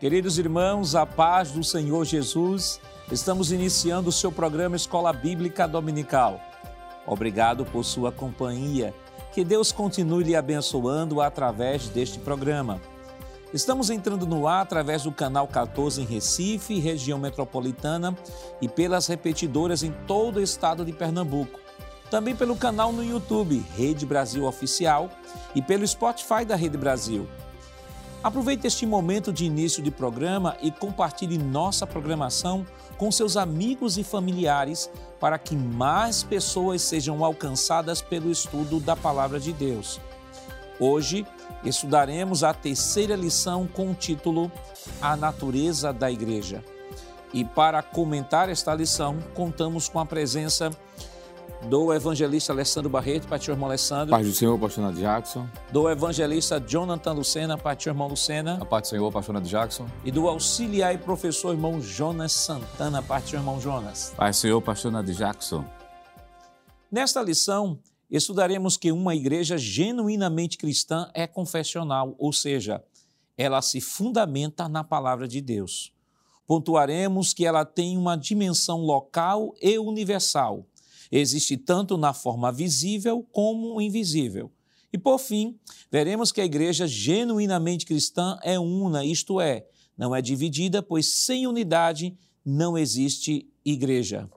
Queridos irmãos, a paz do Senhor Jesus, estamos iniciando o seu programa Escola Bíblica Dominical. Obrigado por sua companhia. Que Deus continue lhe abençoando através deste programa. Estamos entrando no ar através do canal 14 em Recife, região metropolitana, e pelas repetidoras em todo o estado de Pernambuco. Também pelo canal no YouTube, Rede Brasil Oficial, e pelo Spotify da Rede Brasil. Aproveite este momento de início de programa e compartilhe nossa programação com seus amigos e familiares para que mais pessoas sejam alcançadas pelo estudo da Palavra de Deus. Hoje estudaremos a terceira lição com o título A Natureza da Igreja. E para comentar esta lição, contamos com a presença do evangelista Alessandro Barreto, para o irmão Alessandro. Paz do Senhor, pastor Nath Jackson. Do evangelista Jonathan Lucena, para o irmão Lucena. A paz do Senhor, pastor Nath Jackson. E do auxiliar e professor irmão Jonas Santana, para o irmão Jonas. Paz do Senhor, pastor Nath Jackson. Nesta lição, estudaremos que uma igreja genuinamente cristã é confessional, ou seja, ela se fundamenta na palavra de Deus. Pontuaremos que ela tem uma dimensão local e universal. Existe tanto na forma visível como invisível. E por fim, veremos que a igreja genuinamente cristã é una, isto é, não é dividida, pois sem unidade não existe igreja.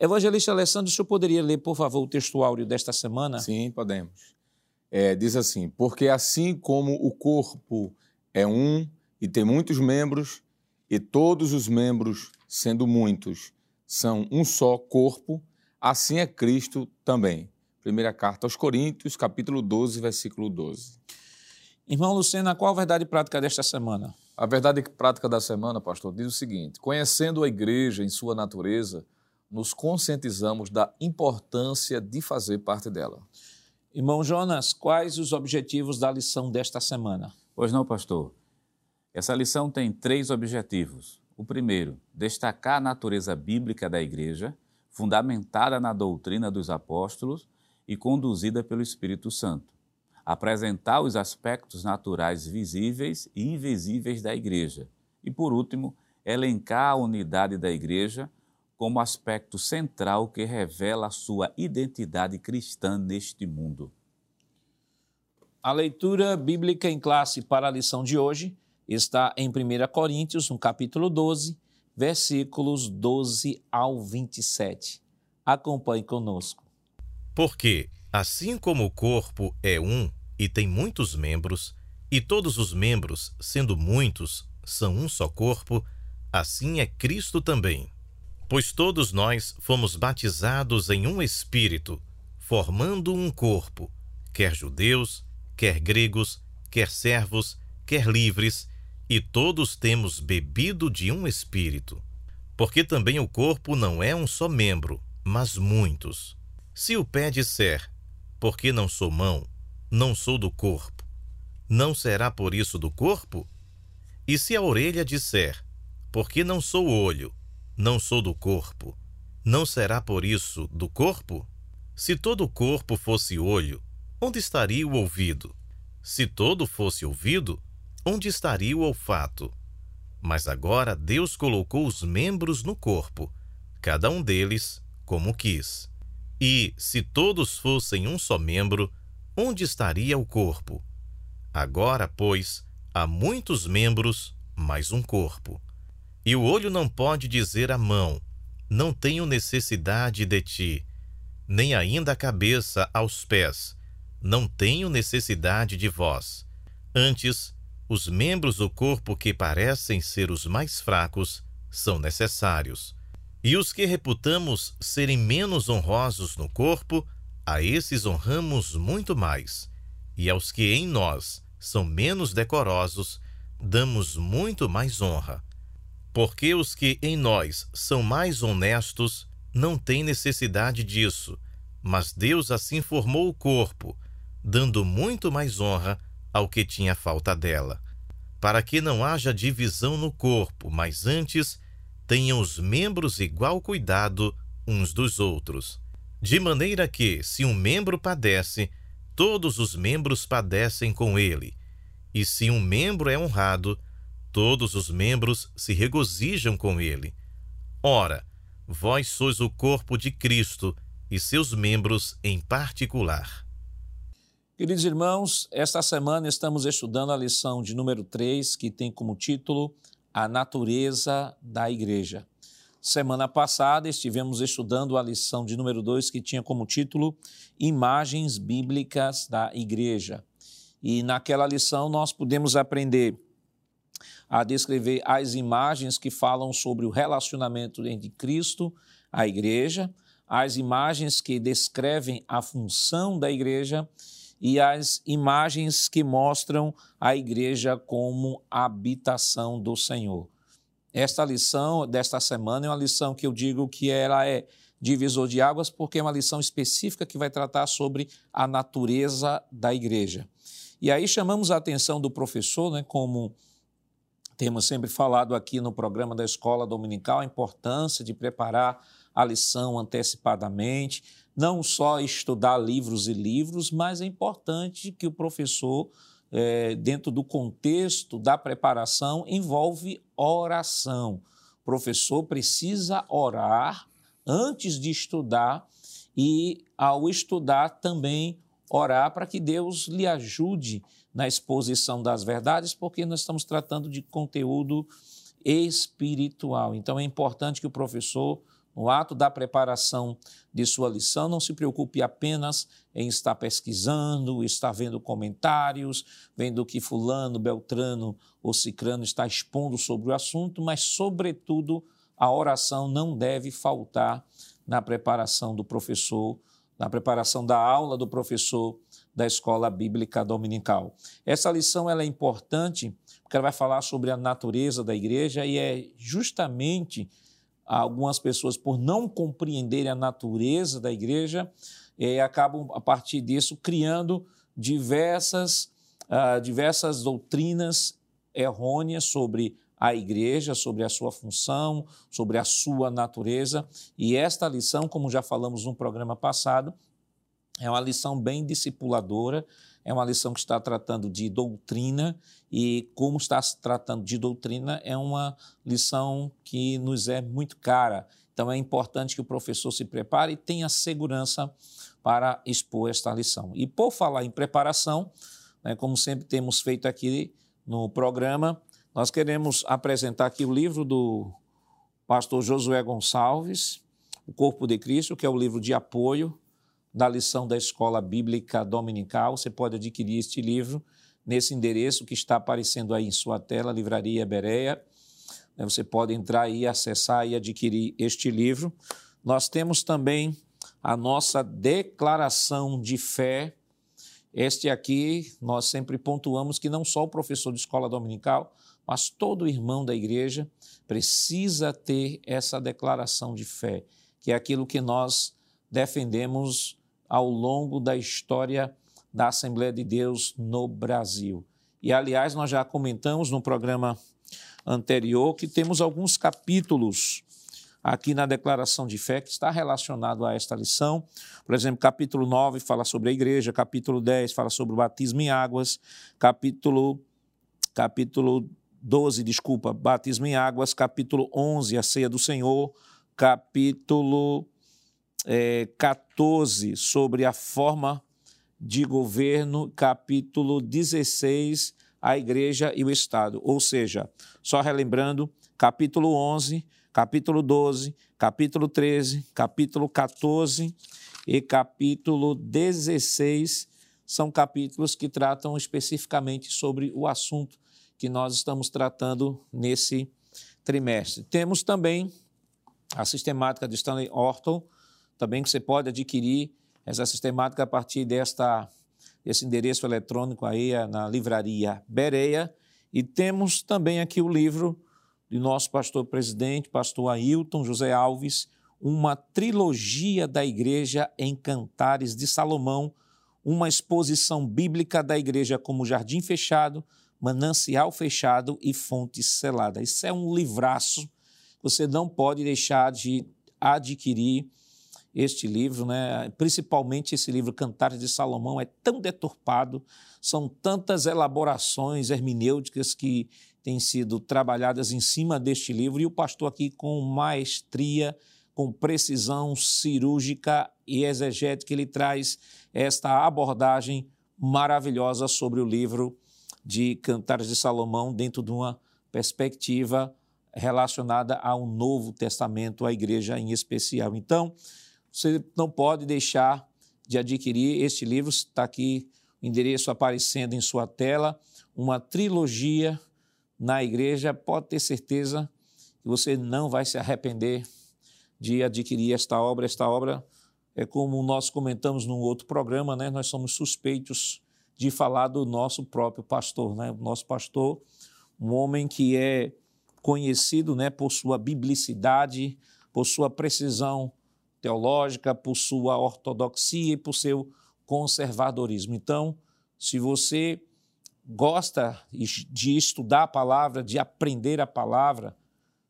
Evangelista Alessandro, o senhor poderia ler, por favor, o texto áureo desta semana? Sim, podemos. É, diz assim: Porque assim como o corpo é um e tem muitos membros, e todos os membros, sendo muitos, são um só corpo, assim é Cristo também. Primeira carta aos Coríntios, capítulo 12, versículo 12. Irmão Lucena, qual a verdade prática desta semana? A verdade prática da semana, pastor, diz o seguinte: conhecendo a igreja em sua natureza, nos conscientizamos da importância de fazer parte dela. Irmão Jonas, quais os objetivos da lição desta semana? Pois não, pastor. Essa lição tem três objetivos. O primeiro, destacar a natureza bíblica da igreja, fundamentada na doutrina dos apóstolos e conduzida pelo Espírito Santo. Apresentar os aspectos naturais visíveis e invisíveis da igreja. E, por último, elencar a unidade da igreja como aspecto central que revela a sua identidade cristã neste mundo. A leitura bíblica em classe para a lição de hoje está em 1 Coríntios, no capítulo 12, versículos 12 ao 27. Acompanhe conosco. Porque, assim como o corpo é um e tem muitos membros, e todos os membros, sendo muitos, são um só corpo, assim é Cristo também. Pois todos nós fomos batizados em um espírito, formando um corpo, quer judeus, quer gregos, quer servos, quer livres, e todos temos bebido de um espírito. Porque também o corpo não é um só membro, mas muitos. Se o pé disser, porque não sou mão, não sou do corpo, não será por isso do corpo? E se a orelha disser, porque não sou olho, não sou do corpo, não será por isso do corpo? Se todo o corpo fosse olho, onde estaria o ouvido? Se todo fosse ouvido, onde estaria o olfato? Mas agora Deus colocou os membros no corpo, cada um deles como quis. E, se todos fossem um só membro, onde estaria o corpo? Agora, pois, há muitos membros, mas um corpo. E o olho não pode dizer à mão: Não tenho necessidade de ti, nem ainda a cabeça aos pés: Não tenho necessidade de vós. Antes, os membros do corpo que parecem ser os mais fracos são necessários. E os que reputamos serem menos honrosos no corpo, a esses honramos muito mais. E aos que em nós são menos decorosos, damos muito mais honra porque os que em nós são mais honestos não têm necessidade disso, mas Deus assim formou o corpo, dando muito mais honra ao que tinha falta dela, para que não haja divisão no corpo, mas antes tenham os membros igual cuidado uns dos outros. De maneira que, se um membro padece, todos os membros padecem com ele, e se um membro é honrado, todos os membros se regozijam com ele. Ora, vós sois o corpo de Cristo e seus membros em particular. Queridos irmãos, esta semana estamos estudando a lição de número 3, que tem como título A Natureza da Igreja. Semana passada estivemos estudando a lição de número 2, que tinha como título Imagens Bíblicas da Igreja. E naquela lição nós pudemos aprender a descrever as imagens que falam sobre o relacionamento entre Cristo, a igreja, as imagens que descrevem a função da igreja e as imagens que mostram a igreja como habitação do Senhor. Esta lição desta semana é uma lição que eu digo que ela é divisor de águas porque é uma lição específica que vai tratar sobre a natureza da igreja. E aí chamamos a atenção do professor, né, como temos sempre falado aqui no programa da escola dominical, a importância de preparar a lição antecipadamente, não só estudar livros e livros, mas é importante que o professor, é, dentro do contexto da preparação, envolve oração. O professor precisa orar antes de estudar e, ao estudar, também orar para que Deus lhe ajude na exposição das verdades, porque nós estamos tratando de conteúdo espiritual. Então é importante que o professor, no ato da preparação de sua lição, não se preocupe apenas em estar pesquisando, estar vendo comentários, vendo o que fulano, beltrano ou cicrano está expondo sobre o assunto, mas sobretudo a oração não deve faltar na preparação do professor na preparação da aula do professor da escola bíblica dominical. Essa lição ela é importante porque ela vai falar sobre a natureza da igreja e é justamente algumas pessoas, por não compreenderem a natureza da igreja, é, acabam, a partir disso, criando diversas, uh, diversas doutrinas errôneas sobre a igreja, sobre a sua função, sobre a sua natureza. E esta lição, como já falamos no programa passado, é uma lição bem discipuladora, é uma lição que está tratando de doutrina e como está se tratando de doutrina é uma lição que nos é muito cara. Então é importante que o professor se prepare e tenha segurança para expor esta lição. E por falar em preparação, né, como sempre temos feito aqui no programa, nós queremos apresentar aqui o livro do pastor Josué Gonçalves, O Corpo de Cristo, que é o livro de apoio da lição da Escola Bíblica Dominical. Você pode adquirir este livro nesse endereço que está aparecendo aí em sua tela, Livraria Bereia. Você pode entrar aí, acessar e adquirir este livro. Nós temos também a nossa declaração de fé. Este aqui, nós sempre pontuamos que não só o professor de escola dominical, mas todo irmão da igreja precisa ter essa declaração de fé, que é aquilo que nós defendemos ao longo da história da Assembleia de Deus no Brasil. E, aliás, nós já comentamos no programa anterior que temos alguns capítulos aqui na declaração de fé que está relacionado a esta lição. Por exemplo, capítulo 9 fala sobre a igreja, capítulo 10 fala sobre o batismo em águas, capítulo capítulo 12, desculpa, batismo em águas, capítulo 11, a ceia do Senhor, capítulo é, 14, sobre a forma de governo, capítulo 16, a igreja e o Estado. Ou seja, só relembrando, capítulo 11, capítulo 12, capítulo 13, capítulo 14 e capítulo 16 são capítulos que tratam especificamente sobre o assunto que nós estamos tratando nesse trimestre. Temos também a sistemática de Stanley Orton, também que você pode adquirir essa sistemática a partir desta, desse endereço eletrônico aí na livraria Bereia. E temos também aqui o livro de nosso pastor presidente, pastor Ailton José Alves, uma trilogia da igreja em Cantares de Salomão, uma exposição bíblica da igreja como jardim fechado, Manancial Fechado e Fonte Selada. Isso é um livraço, você não pode deixar de adquirir este livro, né? principalmente esse livro Cantares de Salomão, é tão deturpado, são tantas elaborações hermenêuticas que têm sido trabalhadas em cima deste livro e o pastor aqui com maestria, com precisão cirúrgica e exegética, ele traz esta abordagem maravilhosa sobre o livro de Cantares de Salomão dentro de uma perspectiva relacionada ao Novo Testamento, à igreja em especial. Então, você não pode deixar de adquirir este livro, está aqui o endereço aparecendo em sua tela, uma trilogia na igreja, pode ter certeza que você não vai se arrepender de adquirir esta obra. Esta obra é como nós comentamos num outro programa, né? Nós somos suspeitos de falar do nosso próprio pastor, né? O nosso pastor, um homem que é conhecido, né, por sua biblicidade, por sua precisão teológica, por sua ortodoxia e por seu conservadorismo. Então, se você gosta de estudar a palavra, de aprender a palavra,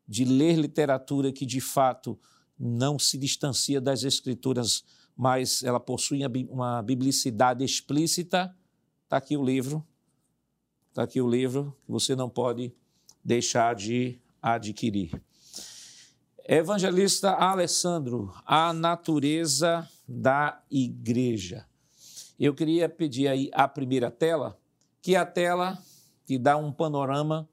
de ler literatura que de fato não se distancia das escrituras, mas ela possui uma biblicidade explícita, está aqui o livro. Está aqui o livro que você não pode deixar de adquirir. Evangelista Alessandro, a natureza da igreja. Eu queria pedir aí a primeira tela, que é a tela que dá um panorama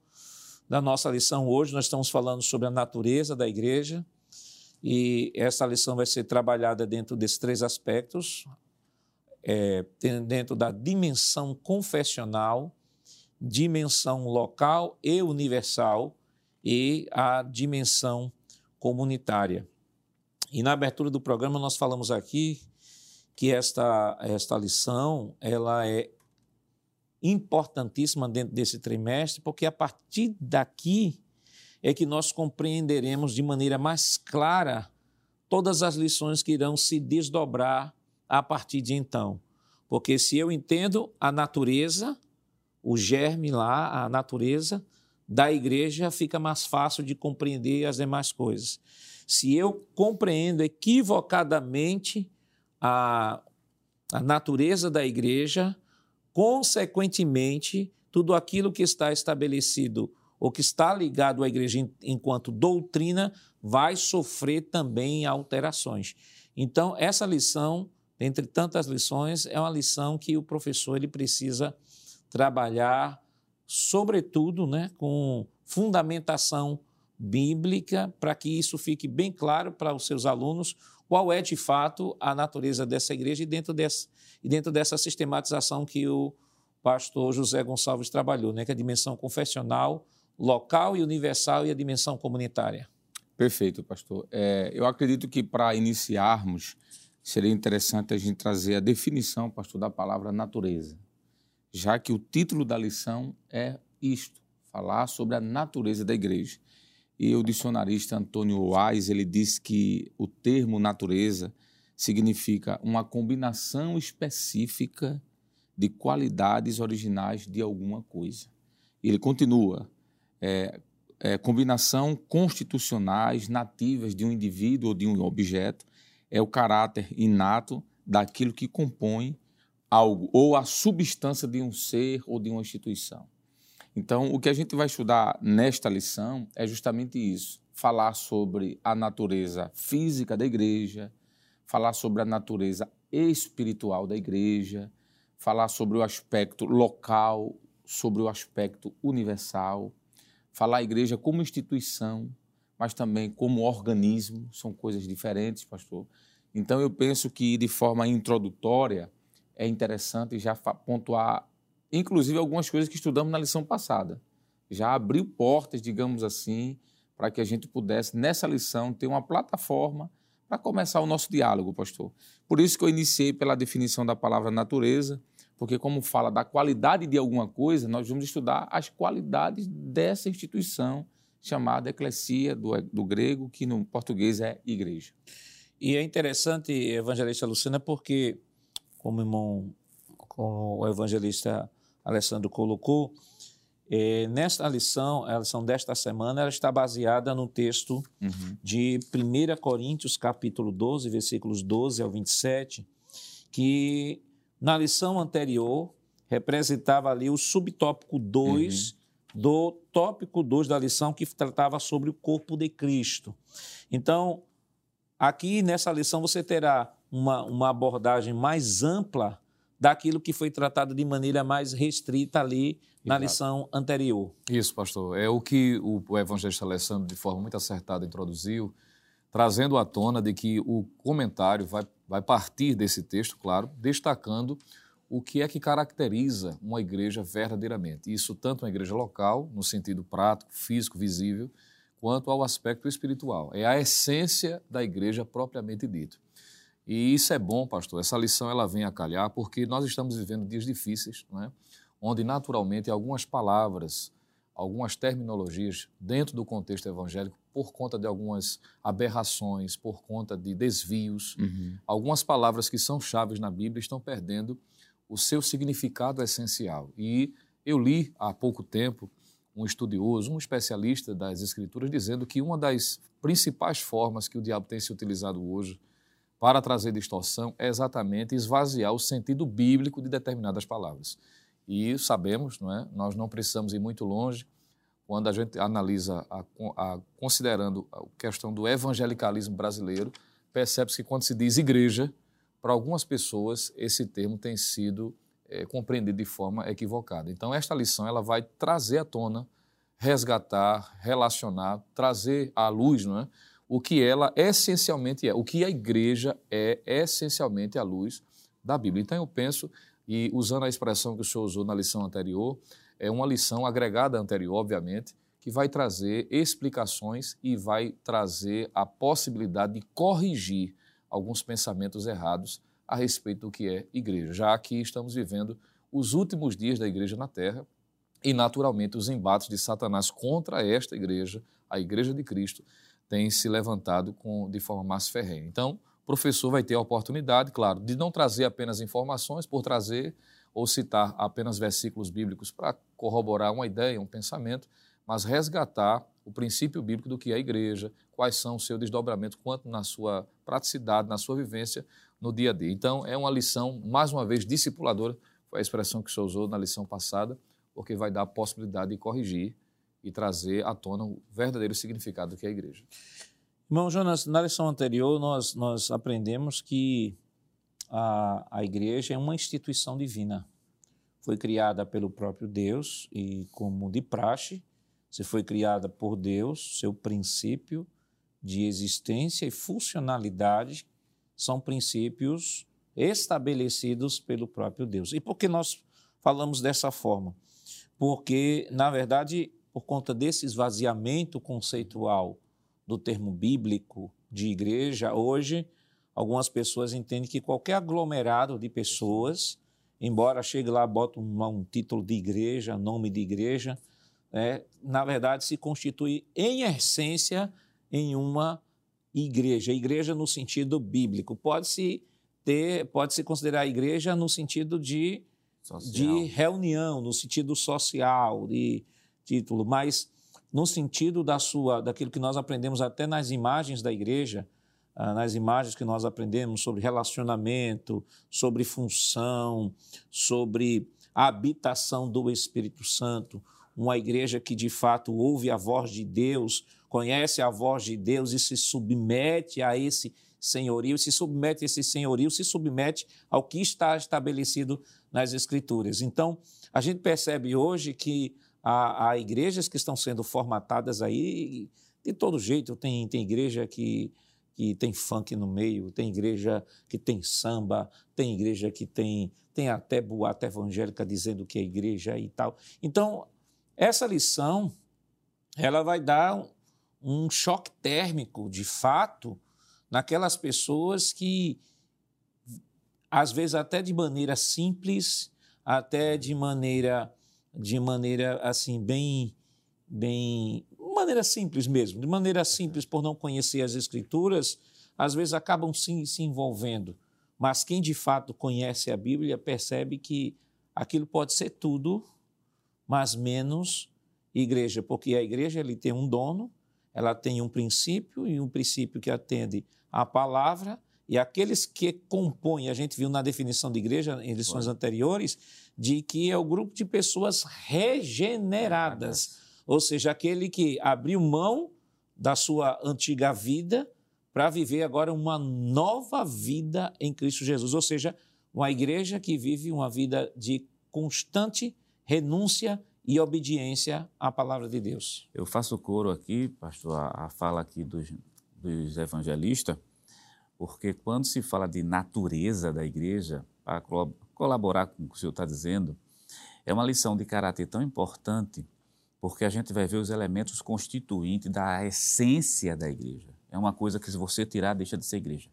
da nossa lição hoje. Nós estamos falando sobre a natureza da igreja e essa lição vai ser trabalhada dentro desses três aspectos: é, dentro da dimensão confessional, dimensão local e universal e a dimensão comunitária. E na abertura do programa nós falamos aqui que esta, esta lição ela é importantíssima dentro desse trimestre, porque a partir daqui é que nós compreenderemos de maneira mais clara todas as lições que irão se desdobrar a partir de então. Porque se eu entendo a natureza, o germe lá, a natureza, da igreja, fica mais fácil de compreender as demais coisas. Se eu compreendo equivocadamente a, a natureza da igreja, consequentemente, tudo aquilo que está estabelecido ou que está ligado à igreja enquanto doutrina vai sofrer também alterações. Então, essa lição, entre tantas lições, é uma lição que o professor ele precisa trabalhar sobretudo né, com fundamentação bíblica, para que isso fique bem claro para os seus alunos qual é de fato a natureza dessa igreja e dentro dessa, e dentro dessa sistematização que o pastor José Gonçalves trabalhou, né, que é a dimensão confessional, local e universal e a dimensão comunitária. Perfeito, pastor. É, eu acredito que para iniciarmos seria interessante a gente trazer a definição, pastor, da palavra natureza já que o título da lição é isto, falar sobre a natureza da igreja. E o dicionarista Antônio Wise, ele diz que o termo natureza significa uma combinação específica de qualidades originais de alguma coisa. Ele continua, é, é, combinação constitucionais nativas de um indivíduo ou de um objeto é o caráter inato daquilo que compõe algo ou a substância de um ser ou de uma instituição. Então, o que a gente vai estudar nesta lição é justamente isso: falar sobre a natureza física da igreja, falar sobre a natureza espiritual da igreja, falar sobre o aspecto local, sobre o aspecto universal, falar a igreja como instituição, mas também como organismo, são coisas diferentes, pastor. Então, eu penso que, de forma introdutória, é interessante já pontuar, inclusive, algumas coisas que estudamos na lição passada. Já abriu portas, digamos assim, para que a gente pudesse, nessa lição, ter uma plataforma para começar o nosso diálogo, pastor. Por isso que eu iniciei pela definição da palavra natureza, porque, como fala da qualidade de alguma coisa, nós vamos estudar as qualidades dessa instituição chamada eclesia, do, do grego, que no português é igreja. E é interessante, evangelista Lucina, porque como o irmão, como o evangelista Alessandro colocou, é, nesta lição, a lição desta semana, ela está baseada no texto uhum. de 1 Coríntios, capítulo 12, versículos 12 ao 27, que na lição anterior representava ali o subtópico 2 uhum. do tópico 2 da lição que tratava sobre o corpo de Cristo. Então, aqui nessa lição você terá uma, uma abordagem mais ampla daquilo que foi tratado de maneira mais restrita ali na lição anterior. Isso, pastor. É o que o, o evangelista Alessandro, de forma muito acertada, introduziu, trazendo à tona de que o comentário vai, vai partir desse texto, claro, destacando o que é que caracteriza uma igreja verdadeiramente. Isso tanto uma igreja local, no sentido prático, físico, visível, quanto ao aspecto espiritual. É a essência da igreja propriamente dito. E isso é bom, pastor. Essa lição ela vem a calhar porque nós estamos vivendo dias difíceis, não é? onde naturalmente algumas palavras, algumas terminologias dentro do contexto evangélico, por conta de algumas aberrações, por conta de desvios, uhum. algumas palavras que são chaves na Bíblia estão perdendo o seu significado essencial. E eu li há pouco tempo um estudioso, um especialista das Escrituras, dizendo que uma das principais formas que o diabo tem se utilizado hoje para trazer distorção é exatamente esvaziar o sentido bíblico de determinadas palavras. E sabemos, não é? nós não precisamos ir muito longe, quando a gente analisa, a, a, considerando a questão do evangelicalismo brasileiro, percebe-se que quando se diz igreja, para algumas pessoas esse termo tem sido é, compreendido de forma equivocada. Então, esta lição ela vai trazer à tona, resgatar, relacionar, trazer à luz, não é? O que ela essencialmente é, o que a igreja é essencialmente à luz da Bíblia. Então eu penso, e usando a expressão que o senhor usou na lição anterior, é uma lição agregada anterior, obviamente, que vai trazer explicações e vai trazer a possibilidade de corrigir alguns pensamentos errados a respeito do que é igreja, já que estamos vivendo os últimos dias da igreja na terra e, naturalmente, os embates de Satanás contra esta igreja, a igreja de Cristo, tem se levantado com, de forma mais ferrenha. Então, o professor vai ter a oportunidade, claro, de não trazer apenas informações por trazer ou citar apenas versículos bíblicos para corroborar uma ideia, um pensamento, mas resgatar o princípio bíblico do que é a igreja, quais são o seu desdobramento, quanto na sua praticidade, na sua vivência no dia a dia. Então, é uma lição, mais uma vez, discipuladora, foi a expressão que o senhor usou na lição passada, porque vai dar a possibilidade de corrigir e trazer à tona o verdadeiro significado do que é a igreja. Irmão Jonas, na lição anterior nós, nós aprendemos que a, a igreja é uma instituição divina. Foi criada pelo próprio Deus e, como de praxe, se foi criada por Deus, seu princípio de existência e funcionalidade são princípios estabelecidos pelo próprio Deus. E por que nós falamos dessa forma? Porque, na verdade, por conta desse esvaziamento conceitual do termo bíblico de igreja, hoje algumas pessoas entendem que qualquer aglomerado de pessoas, embora chegue lá, bota um, um título de igreja, nome de igreja, é, na verdade se constitui em essência em uma igreja. Igreja no sentido bíblico. Pode-se ter, pode-se considerar igreja no sentido de, de reunião, no sentido social, de título, mas no sentido da sua, daquilo que nós aprendemos até nas imagens da igreja, ah, nas imagens que nós aprendemos sobre relacionamento, sobre função, sobre a habitação do Espírito Santo, uma igreja que de fato ouve a voz de Deus, conhece a voz de Deus e se submete a esse senhorio, se submete a esse senhorio, se submete ao que está estabelecido nas Escrituras. Então, a gente percebe hoje que Há, há igrejas que estão sendo formatadas aí de todo jeito. Tem, tem igreja que, que tem funk no meio, tem igreja que tem samba, tem igreja que tem, tem até boata evangélica dizendo que é igreja e tal. Então, essa lição, ela vai dar um choque térmico, de fato, naquelas pessoas que, às vezes, até de maneira simples, até de maneira de maneira assim bem bem maneira simples mesmo, de maneira simples por não conhecer as escrituras, às vezes acabam sim se envolvendo. Mas quem de fato conhece a Bíblia percebe que aquilo pode ser tudo, mas menos igreja, porque a igreja ele tem um dono, ela tem um princípio e um princípio que atende à palavra e aqueles que compõem, a gente viu na definição de igreja em lições anteriores, de que é o grupo de pessoas regeneradas, ou seja, aquele que abriu mão da sua antiga vida para viver agora uma nova vida em Cristo Jesus, ou seja, uma igreja que vive uma vida de constante renúncia e obediência à palavra de Deus. Eu faço coro aqui, pastor, a, fala aqui dos, dos evangelistas, porque quando se fala de natureza da igreja, para colaborar com o que o senhor está dizendo, é uma lição de caráter tão importante, porque a gente vai ver os elementos constituintes da essência da igreja. É uma coisa que se você tirar, deixa de ser igreja.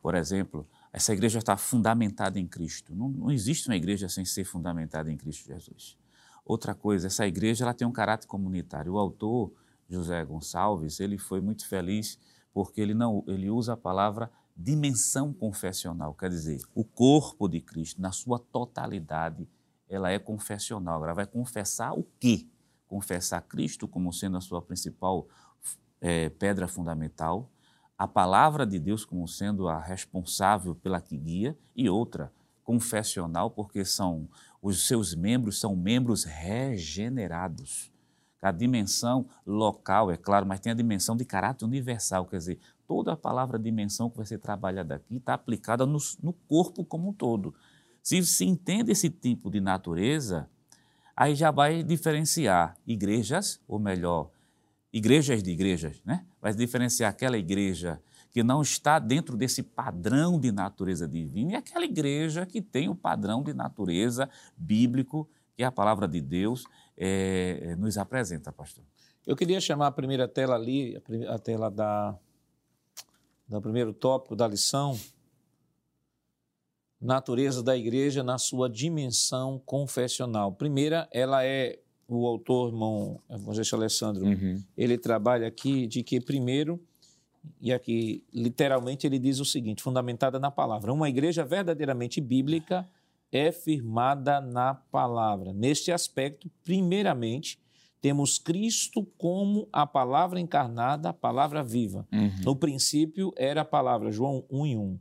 Por exemplo, essa igreja está fundamentada em Cristo. Não, não, existe uma igreja sem ser fundamentada em Cristo Jesus. Outra coisa, essa igreja ela tem um caráter comunitário. O autor, José Gonçalves, ele foi muito feliz porque ele, não, ele usa a palavra dimensão confessional, quer dizer, o corpo de Cristo, na sua totalidade, ela é confessional. Ela vai confessar o quê? Confessar Cristo como sendo a sua principal é, pedra fundamental, a palavra de Deus como sendo a responsável pela que guia, e outra, confessional, porque são os seus membros são membros regenerados. A dimensão local, é claro, mas tem a dimensão de caráter universal, quer dizer, toda a palavra dimensão que vai ser trabalhada aqui está aplicada no, no corpo como um todo. Se se entende esse tipo de natureza, aí já vai diferenciar igrejas, ou melhor, igrejas de igrejas, né? Vai diferenciar aquela igreja que não está dentro desse padrão de natureza divina e aquela igreja que tem o padrão de natureza bíblico que a palavra de Deus é, nos apresenta, pastor. Eu queria chamar a primeira tela ali, a tela da, do primeiro tópico da lição, natureza da igreja na sua dimensão confessional. Primeira, ela é o autor, irmão Evangelista Alessandro, uhum. ele trabalha aqui de que, primeiro, e aqui literalmente ele diz o seguinte, fundamentada na palavra: uma igreja verdadeiramente bíblica é firmada na palavra. Neste aspecto, primeiramente, temos Cristo como a palavra encarnada, a palavra viva. Uhum. No princípio era a palavra, João 1 e 1.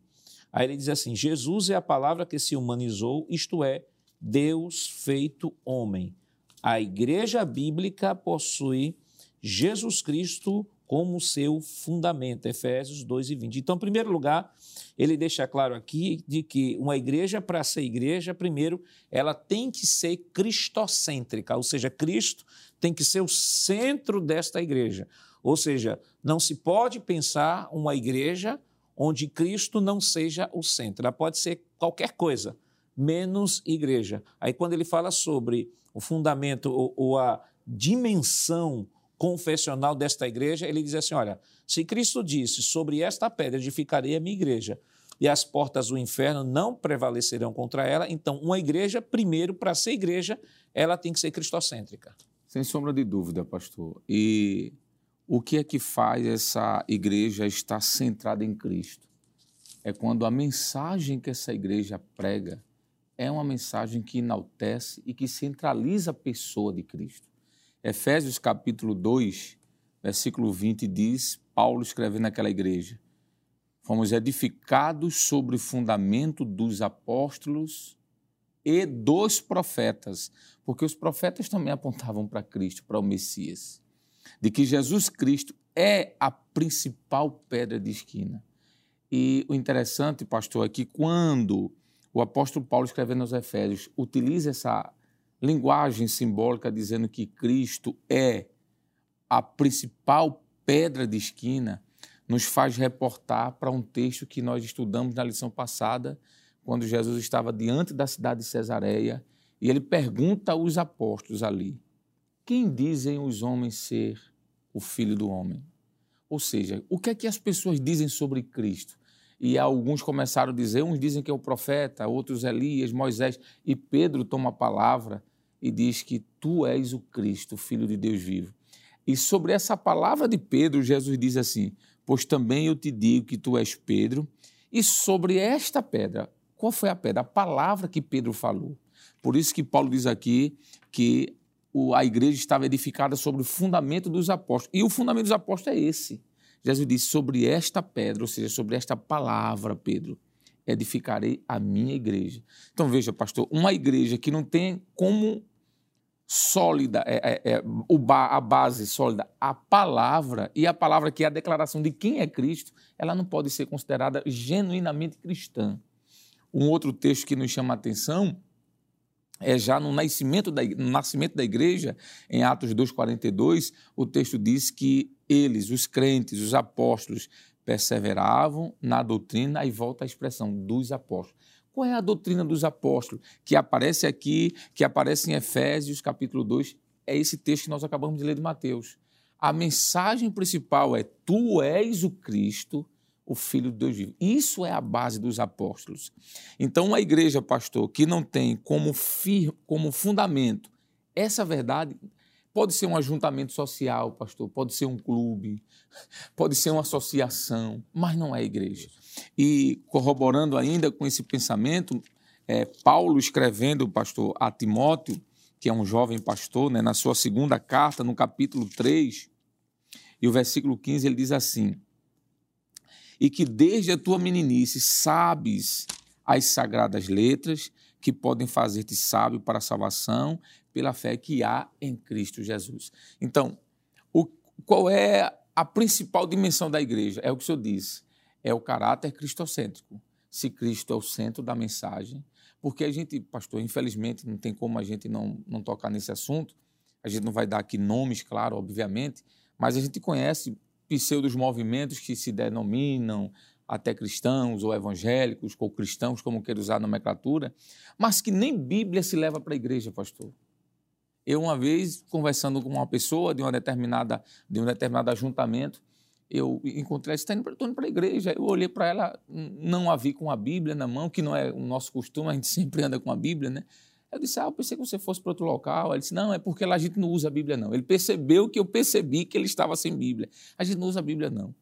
Aí ele diz assim: Jesus é a palavra que se humanizou, isto é, Deus feito homem. A igreja bíblica possui Jesus Cristo como seu fundamento, Efésios 2 e 20. Então, em primeiro lugar, ele deixa claro aqui de que uma igreja, para ser igreja, primeiro, ela tem que ser cristocêntrica, ou seja, Cristo tem que ser o centro desta igreja. Ou seja, não se pode pensar uma igreja onde Cristo não seja o centro. Ela pode ser qualquer coisa, menos igreja. Aí, quando ele fala sobre o fundamento ou, ou a dimensão confessional desta igreja, ele diz assim: olha, se Cristo disse sobre esta pedra edificarei a minha igreja e as portas do inferno não prevalecerão contra ela, então uma igreja, primeiro, para ser igreja, ela tem que ser cristocêntrica. Sem sombra de dúvida, pastor. E o que é que faz essa igreja estar centrada em Cristo? É quando a mensagem que essa igreja prega é uma mensagem que enaltece e que centraliza a pessoa de Cristo. Efésios capítulo 2, versículo 20 diz, Paulo escrevendo naquela igreja, fomos edificados sobre o fundamento dos apóstolos e dos profetas, porque os profetas também apontavam para Cristo, para o Messias, de que Jesus Cristo é a principal pedra de esquina. E o interessante, pastor, é que quando o apóstolo Paulo, escrevendo aos Efésios, utiliza essa linguagem simbólica dizendo que Cristo é a principal pedra de esquina, nos faz reportar para um texto que nós estudamos na lição passada, quando Jesus estava diante da cidade de Cesareia e ele pergunta aos apóstolos ali: Quem dizem os homens ser o filho do homem? Ou seja, o que é que as pessoas dizem sobre Cristo? e alguns começaram a dizer, uns dizem que é o profeta, outros Elias, Moisés, e Pedro toma a palavra e diz que tu és o Cristo, filho de Deus vivo. E sobre essa palavra de Pedro, Jesus diz assim: Pois também eu te digo que tu és Pedro, e sobre esta pedra, qual foi a pedra? A palavra que Pedro falou. Por isso que Paulo diz aqui que a igreja estava edificada sobre o fundamento dos apóstolos. E o fundamento dos apóstolos é esse Jesus disse: sobre esta pedra, ou seja, sobre esta palavra, Pedro, edificarei a minha igreja. Então veja, pastor, uma igreja que não tem como sólida, é, é, é, a base sólida, a palavra, e a palavra que é a declaração de quem é Cristo, ela não pode ser considerada genuinamente cristã. Um outro texto que nos chama a atenção é já no nascimento da, no nascimento da igreja, em Atos 2,42, o texto diz que eles, os crentes, os apóstolos, perseveravam na doutrina, aí volta a expressão dos apóstolos. Qual é a doutrina dos apóstolos? Que aparece aqui, que aparece em Efésios, capítulo 2, é esse texto que nós acabamos de ler de Mateus. A mensagem principal é: Tu és o Cristo, o Filho de Deus vivo. Isso é a base dos apóstolos. Então, uma igreja, pastor, que não tem como, fir, como fundamento essa verdade, pode ser um ajuntamento social, pastor, pode ser um clube, pode ser uma associação, mas não é igreja. E corroborando ainda com esse pensamento, é, Paulo escrevendo, pastor, a Timóteo, que é um jovem pastor, né, na sua segunda carta, no capítulo 3, e o versículo 15, ele diz assim: E que desde a tua meninice sabes as sagradas letras que podem fazer-te sábio para a salvação pela fé que há em Cristo Jesus. Então, o, qual é a principal dimensão da igreja? É o que o senhor disse é o caráter cristocêntrico. Se Cristo é o centro da mensagem, porque a gente, pastor, infelizmente não tem como a gente não, não tocar nesse assunto, a gente não vai dar aqui nomes, claro, obviamente, mas a gente conhece pseudos movimentos que se denominam até cristãos ou evangélicos, ou cristãos, como queira usar a nomenclatura, mas que nem Bíblia se leva para a igreja, pastor. Eu, uma vez, conversando com uma pessoa de, uma determinada, de um determinado ajuntamento, eu encontrei ela, está indo, para a igreja. Eu olhei para ela, não a vi com a Bíblia na mão, que não é o nosso costume, a gente sempre anda com a Bíblia, né? Eu disse, ah, eu pensei que você fosse para outro local. Ele disse, não, é porque lá a gente não usa a Bíblia, não. Ele percebeu que eu percebi que ele estava sem Bíblia. A gente não usa a Bíblia, não.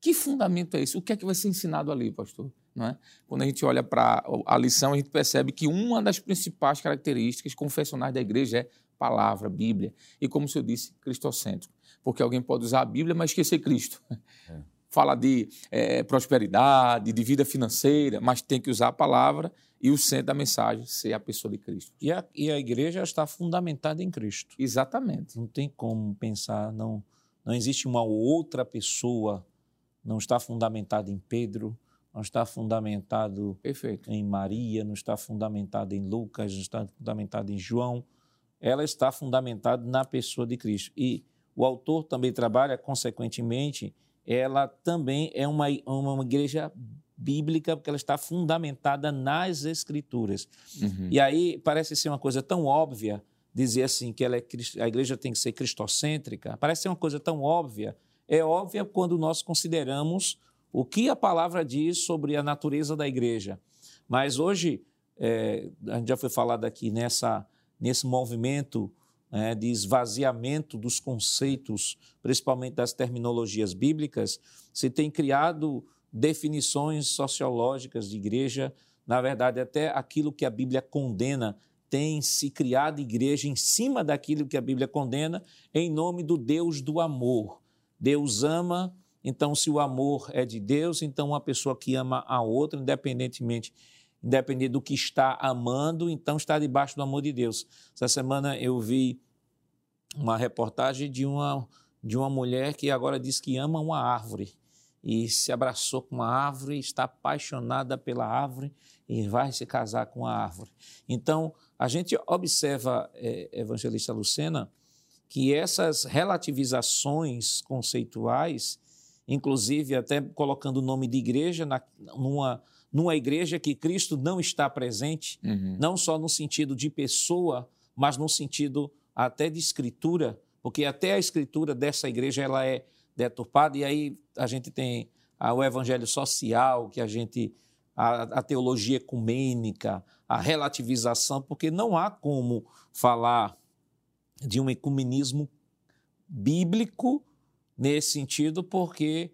Que fundamento é esse? O que é que vai ser ensinado ali, pastor? Não é? Quando a gente olha para a lição, a gente percebe que uma das principais características confessionais da igreja é palavra, Bíblia. E como o senhor disse, cristocêntrico porque alguém pode usar a Bíblia, mas esquecer Cristo. É. Fala de é, prosperidade, de vida financeira, mas tem que usar a palavra e o centro da mensagem ser a pessoa de Cristo. E a, e a igreja está fundamentada em Cristo. Exatamente. Não tem como pensar, não, não existe uma outra pessoa, não está fundamentada em Pedro, não está fundamentado Perfeito. em Maria, não está fundamentado em Lucas, não está fundamentado em João. Ela está fundamentada na pessoa de Cristo. E o autor também trabalha, consequentemente, ela também é uma, uma igreja bíblica, porque ela está fundamentada nas Escrituras. Uhum. E aí parece ser uma coisa tão óbvia dizer assim que ela é, a igreja tem que ser cristocêntrica, parece ser uma coisa tão óbvia. É óbvia quando nós consideramos o que a palavra diz sobre a natureza da igreja. Mas hoje, é, a gente já foi falado aqui nessa, nesse movimento né, de esvaziamento dos conceitos, principalmente das terminologias bíblicas, se tem criado definições sociológicas de igreja, na verdade, até aquilo que a Bíblia condena tem se criado igreja em cima daquilo que a Bíblia condena, em nome do Deus do amor. Deus ama, então, se o amor é de Deus, então uma pessoa que ama a outra, independentemente independente do que está amando, então está debaixo do amor de Deus. Essa semana eu vi uma reportagem de uma, de uma mulher que agora diz que ama uma árvore e se abraçou com uma árvore, está apaixonada pela árvore e vai se casar com a árvore. Então, a gente observa, é, evangelista Lucena, que essas relativizações conceituais, inclusive até colocando o nome de igreja na, numa, numa igreja que Cristo não está presente, uhum. não só no sentido de pessoa, mas no sentido até de escritura, porque até a escritura dessa igreja ela é deturpada, e aí a gente tem o evangelho social, que a gente. A, a teologia ecumênica, a relativização, porque não há como falar de um ecumenismo bíblico nesse sentido, porque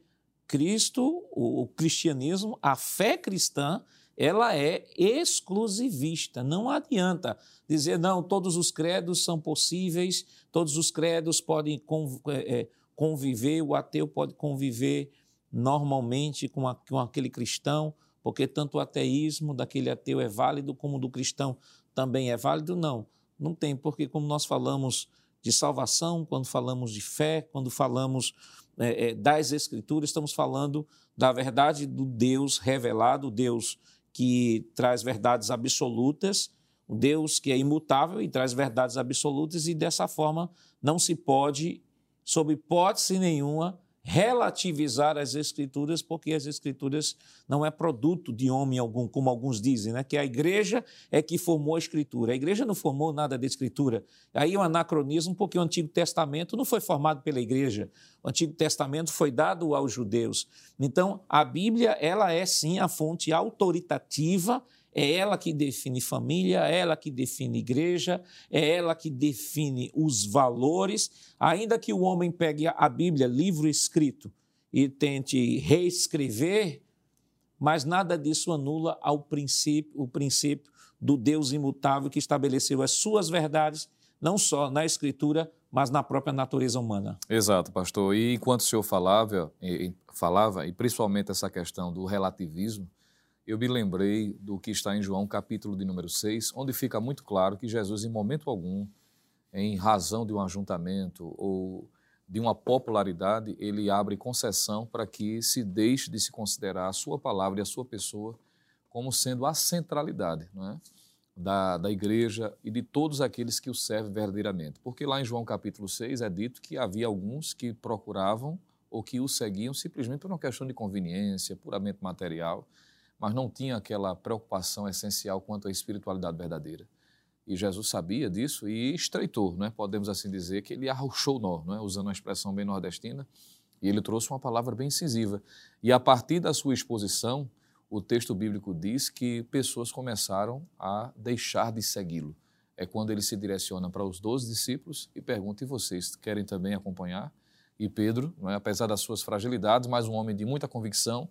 Cristo, o, cristianismo, a fé cristã, ela é exclusivista. Não adianta dizer, não, todos os credos são possíveis, todos os credos podem é, é, conviver, o ateu pode conviver normalmente com, a, com aquele cristão, porque tanto o ateísmo daquele ateu é válido como o do cristão também é válido? Não, não tem, porque como nós falamos de salvação, quando falamos de fé, quando falamos é, é, das Escrituras, estamos falando da verdade do Deus revelado, Deus que traz verdades absolutas, o Deus que é imutável e traz verdades absolutas, e dessa forma não se pode, sob hipótese nenhuma, relativizar as escrituras, porque as escrituras não é produto de homem algum, como alguns dizem, né? que a igreja é que formou a escritura. A igreja não formou nada de escritura. Aí é um anacronismo, porque o Antigo Testamento não foi formado pela igreja. O Antigo Testamento foi dado aos judeus. Então, a Bíblia, ela é sim a fonte autoritativa é ela que define família, é ela que define igreja, é ela que define os valores. Ainda que o homem pegue a Bíblia, livro escrito, e tente reescrever, mas nada disso anula ao princípio, o princípio do Deus imutável que estabeleceu as suas verdades, não só na Escritura, mas na própria natureza humana. Exato, pastor. E enquanto o senhor falava, e, falava, e principalmente essa questão do relativismo, eu me lembrei do que está em João, capítulo de número 6, onde fica muito claro que Jesus, em momento algum, em razão de um ajuntamento ou de uma popularidade, ele abre concessão para que se deixe de se considerar a sua palavra e a sua pessoa como sendo a centralidade não é? da, da igreja e de todos aqueles que o servem verdadeiramente. Porque lá em João capítulo 6 é dito que havia alguns que procuravam ou que o seguiam simplesmente por uma questão de conveniência, puramente material, mas não tinha aquela preocupação essencial quanto à espiritualidade verdadeira. E Jesus sabia disso e estreitou, né? podemos assim dizer, que ele arrochou o nó, né? usando uma expressão bem nordestina, e ele trouxe uma palavra bem incisiva. E a partir da sua exposição, o texto bíblico diz que pessoas começaram a deixar de segui-lo. É quando ele se direciona para os doze discípulos e pergunta: e vocês querem também acompanhar? E Pedro, é? apesar das suas fragilidades, mas um homem de muita convicção,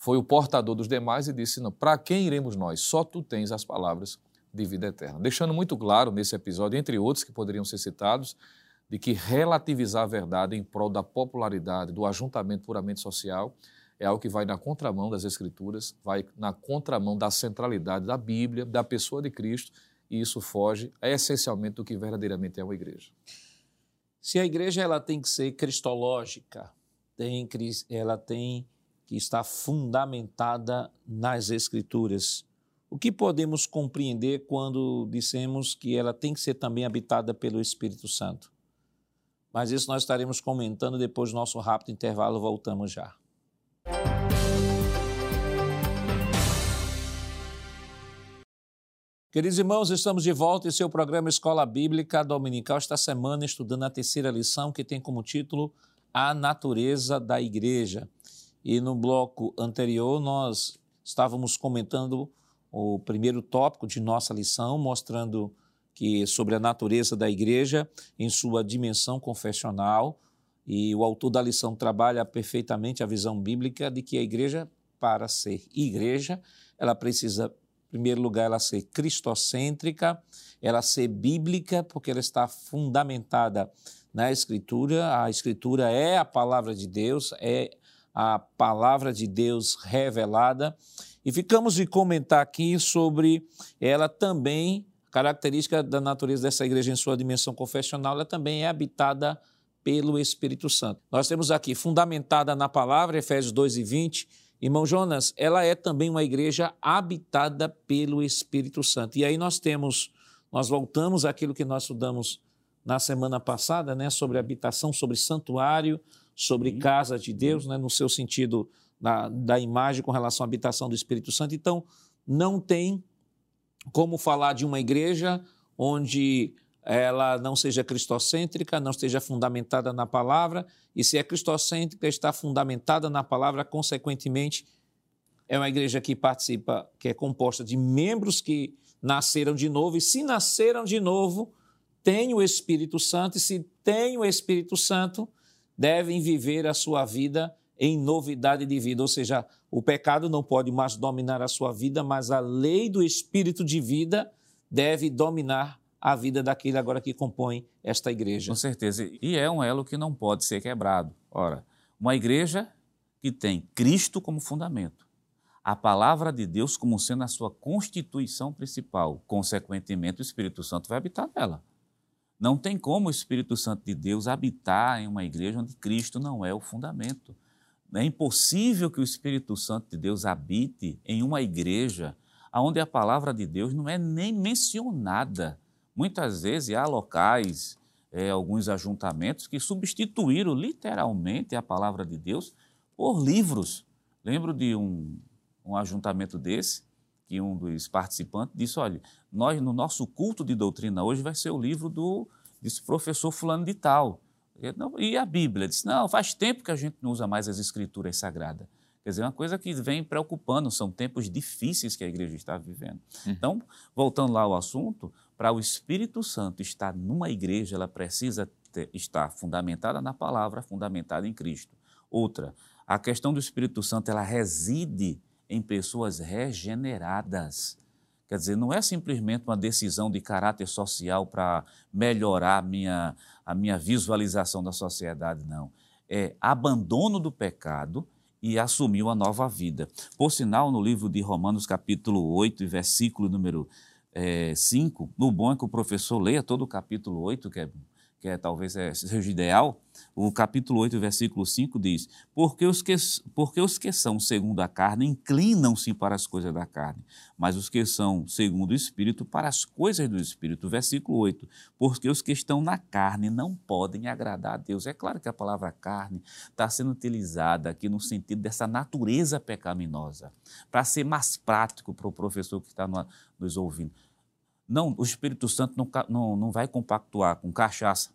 foi o portador dos demais e disse: Não, para quem iremos nós? Só tu tens as palavras de vida eterna. Deixando muito claro nesse episódio, entre outros que poderiam ser citados, de que relativizar a verdade em prol da popularidade, do ajuntamento puramente social, é algo que vai na contramão das Escrituras, vai na contramão da centralidade da Bíblia, da pessoa de Cristo, e isso foge essencialmente do que verdadeiramente é uma igreja. Se a igreja ela tem que ser cristológica, tem, ela tem que está fundamentada nas Escrituras. O que podemos compreender quando dissemos que ela tem que ser também habitada pelo Espírito Santo? Mas isso nós estaremos comentando depois do nosso rápido intervalo. Voltamos já. Queridos irmãos, estamos de volta em seu programa Escola Bíblica Dominical esta semana, estudando a terceira lição que tem como título A Natureza da Igreja. E no bloco anterior nós estávamos comentando o primeiro tópico de nossa lição, mostrando que sobre a natureza da igreja em sua dimensão confessional, e o autor da lição trabalha perfeitamente a visão bíblica de que a igreja para ser igreja, ela precisa em primeiro lugar ela ser cristocêntrica, ela ser bíblica, porque ela está fundamentada na escritura. A escritura é a palavra de Deus, é a palavra de Deus revelada. E ficamos de comentar aqui sobre ela também, característica da natureza dessa igreja em sua dimensão confessional, ela também é habitada pelo Espírito Santo. Nós temos aqui, fundamentada na palavra, Efésios 2 e 20, irmão Jonas, ela é também uma igreja habitada pelo Espírito Santo. E aí nós temos, nós voltamos àquilo que nós estudamos na semana passada, né, sobre habitação, sobre santuário, sobre casa de Deus, né, no seu sentido da, da imagem com relação à habitação do Espírito Santo. Então, não tem como falar de uma igreja onde ela não seja cristocêntrica, não esteja fundamentada na palavra, e se é cristocêntrica, está fundamentada na palavra, consequentemente, é uma igreja que participa, que é composta de membros que nasceram de novo, e se nasceram de novo, tem o Espírito Santo, e se tem o Espírito Santo, devem viver a sua vida em novidade de vida, ou seja, o pecado não pode mais dominar a sua vida, mas a lei do espírito de vida deve dominar a vida daquele agora que compõe esta igreja. Com certeza. E é um elo que não pode ser quebrado. Ora, uma igreja que tem Cristo como fundamento, a palavra de Deus como sendo a sua constituição principal. Consequentemente, o Espírito Santo vai habitar nela. Não tem como o Espírito Santo de Deus habitar em uma igreja onde Cristo não é o fundamento. É impossível que o Espírito Santo de Deus habite em uma igreja onde a palavra de Deus não é nem mencionada. Muitas vezes há locais, é, alguns ajuntamentos que substituíram literalmente a palavra de Deus por livros. Lembro de um, um ajuntamento desse, que um dos participantes disse: olha, nós no nosso culto de doutrina hoje vai ser o livro do desse professor fulano de tal. E a Bíblia? Disse, não, faz tempo que a gente não usa mais as escrituras sagradas. Quer dizer, é uma coisa que vem preocupando, são tempos difíceis que a igreja está vivendo. Uhum. Então, voltando lá ao assunto, para o Espírito Santo estar numa igreja, ela precisa ter, estar fundamentada na palavra, fundamentada em Cristo. Outra, a questão do Espírito Santo, ela reside em pessoas regeneradas. Quer dizer, não é simplesmente uma decisão de caráter social para melhorar a minha, a minha visualização da sociedade, não. É abandono do pecado e assumir uma nova vida. Por sinal, no livro de Romanos, capítulo 8, versículo número é, 5, no bom é que o professor leia todo o capítulo 8, que é que é, talvez é, seja o ideal, o capítulo 8, versículo 5 diz: porque os, que, porque os que são segundo a carne inclinam-se para as coisas da carne, mas os que são segundo o Espírito para as coisas do Espírito. Versículo 8: Porque os que estão na carne não podem agradar a Deus. É claro que a palavra carne está sendo utilizada aqui no sentido dessa natureza pecaminosa, para ser mais prático para o professor que está nos ouvindo não, o Espírito Santo não, não, não vai compactuar com cachaça,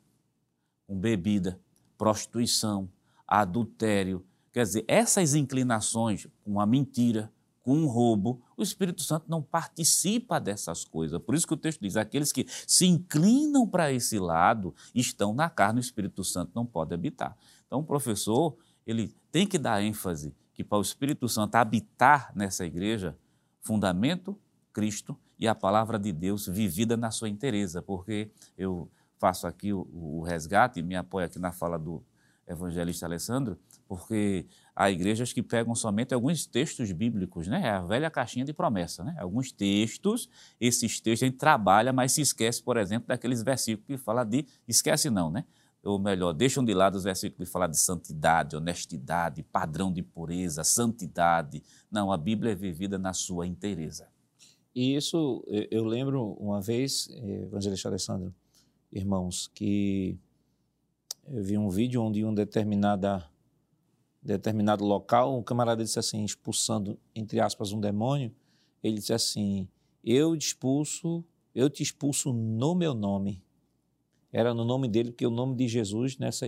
com bebida, prostituição, adultério. Quer dizer, essas inclinações, com a mentira, com um roubo, o Espírito Santo não participa dessas coisas. Por isso que o texto diz: aqueles que se inclinam para esse lado estão na carne, o Espírito Santo não pode habitar. Então, o professor ele tem que dar ênfase que para o Espírito Santo habitar nessa igreja, fundamento Cristo e a palavra de Deus vivida na sua inteireza, porque eu faço aqui o, o resgate, me apoio aqui na fala do evangelista Alessandro, porque há igrejas que pegam somente alguns textos bíblicos, né? É a velha caixinha de promessa, né? Alguns textos, esses textos a gente trabalha, mas se esquece, por exemplo, daqueles versículos que fala de esquece não, né? Ou melhor, deixam de lado os versículos que falam de santidade, honestidade, padrão de pureza, santidade. Não, a Bíblia é vivida na sua inteireza. E isso, eu lembro uma vez, eh, Evangelista Alessandro, irmãos, que eu vi um vídeo onde um determinada, determinado local, um camarada disse assim, expulsando, entre aspas, um demônio, ele disse assim, eu te expulso, eu te expulso no meu nome. Era no nome dele, porque o nome de Jesus nessa,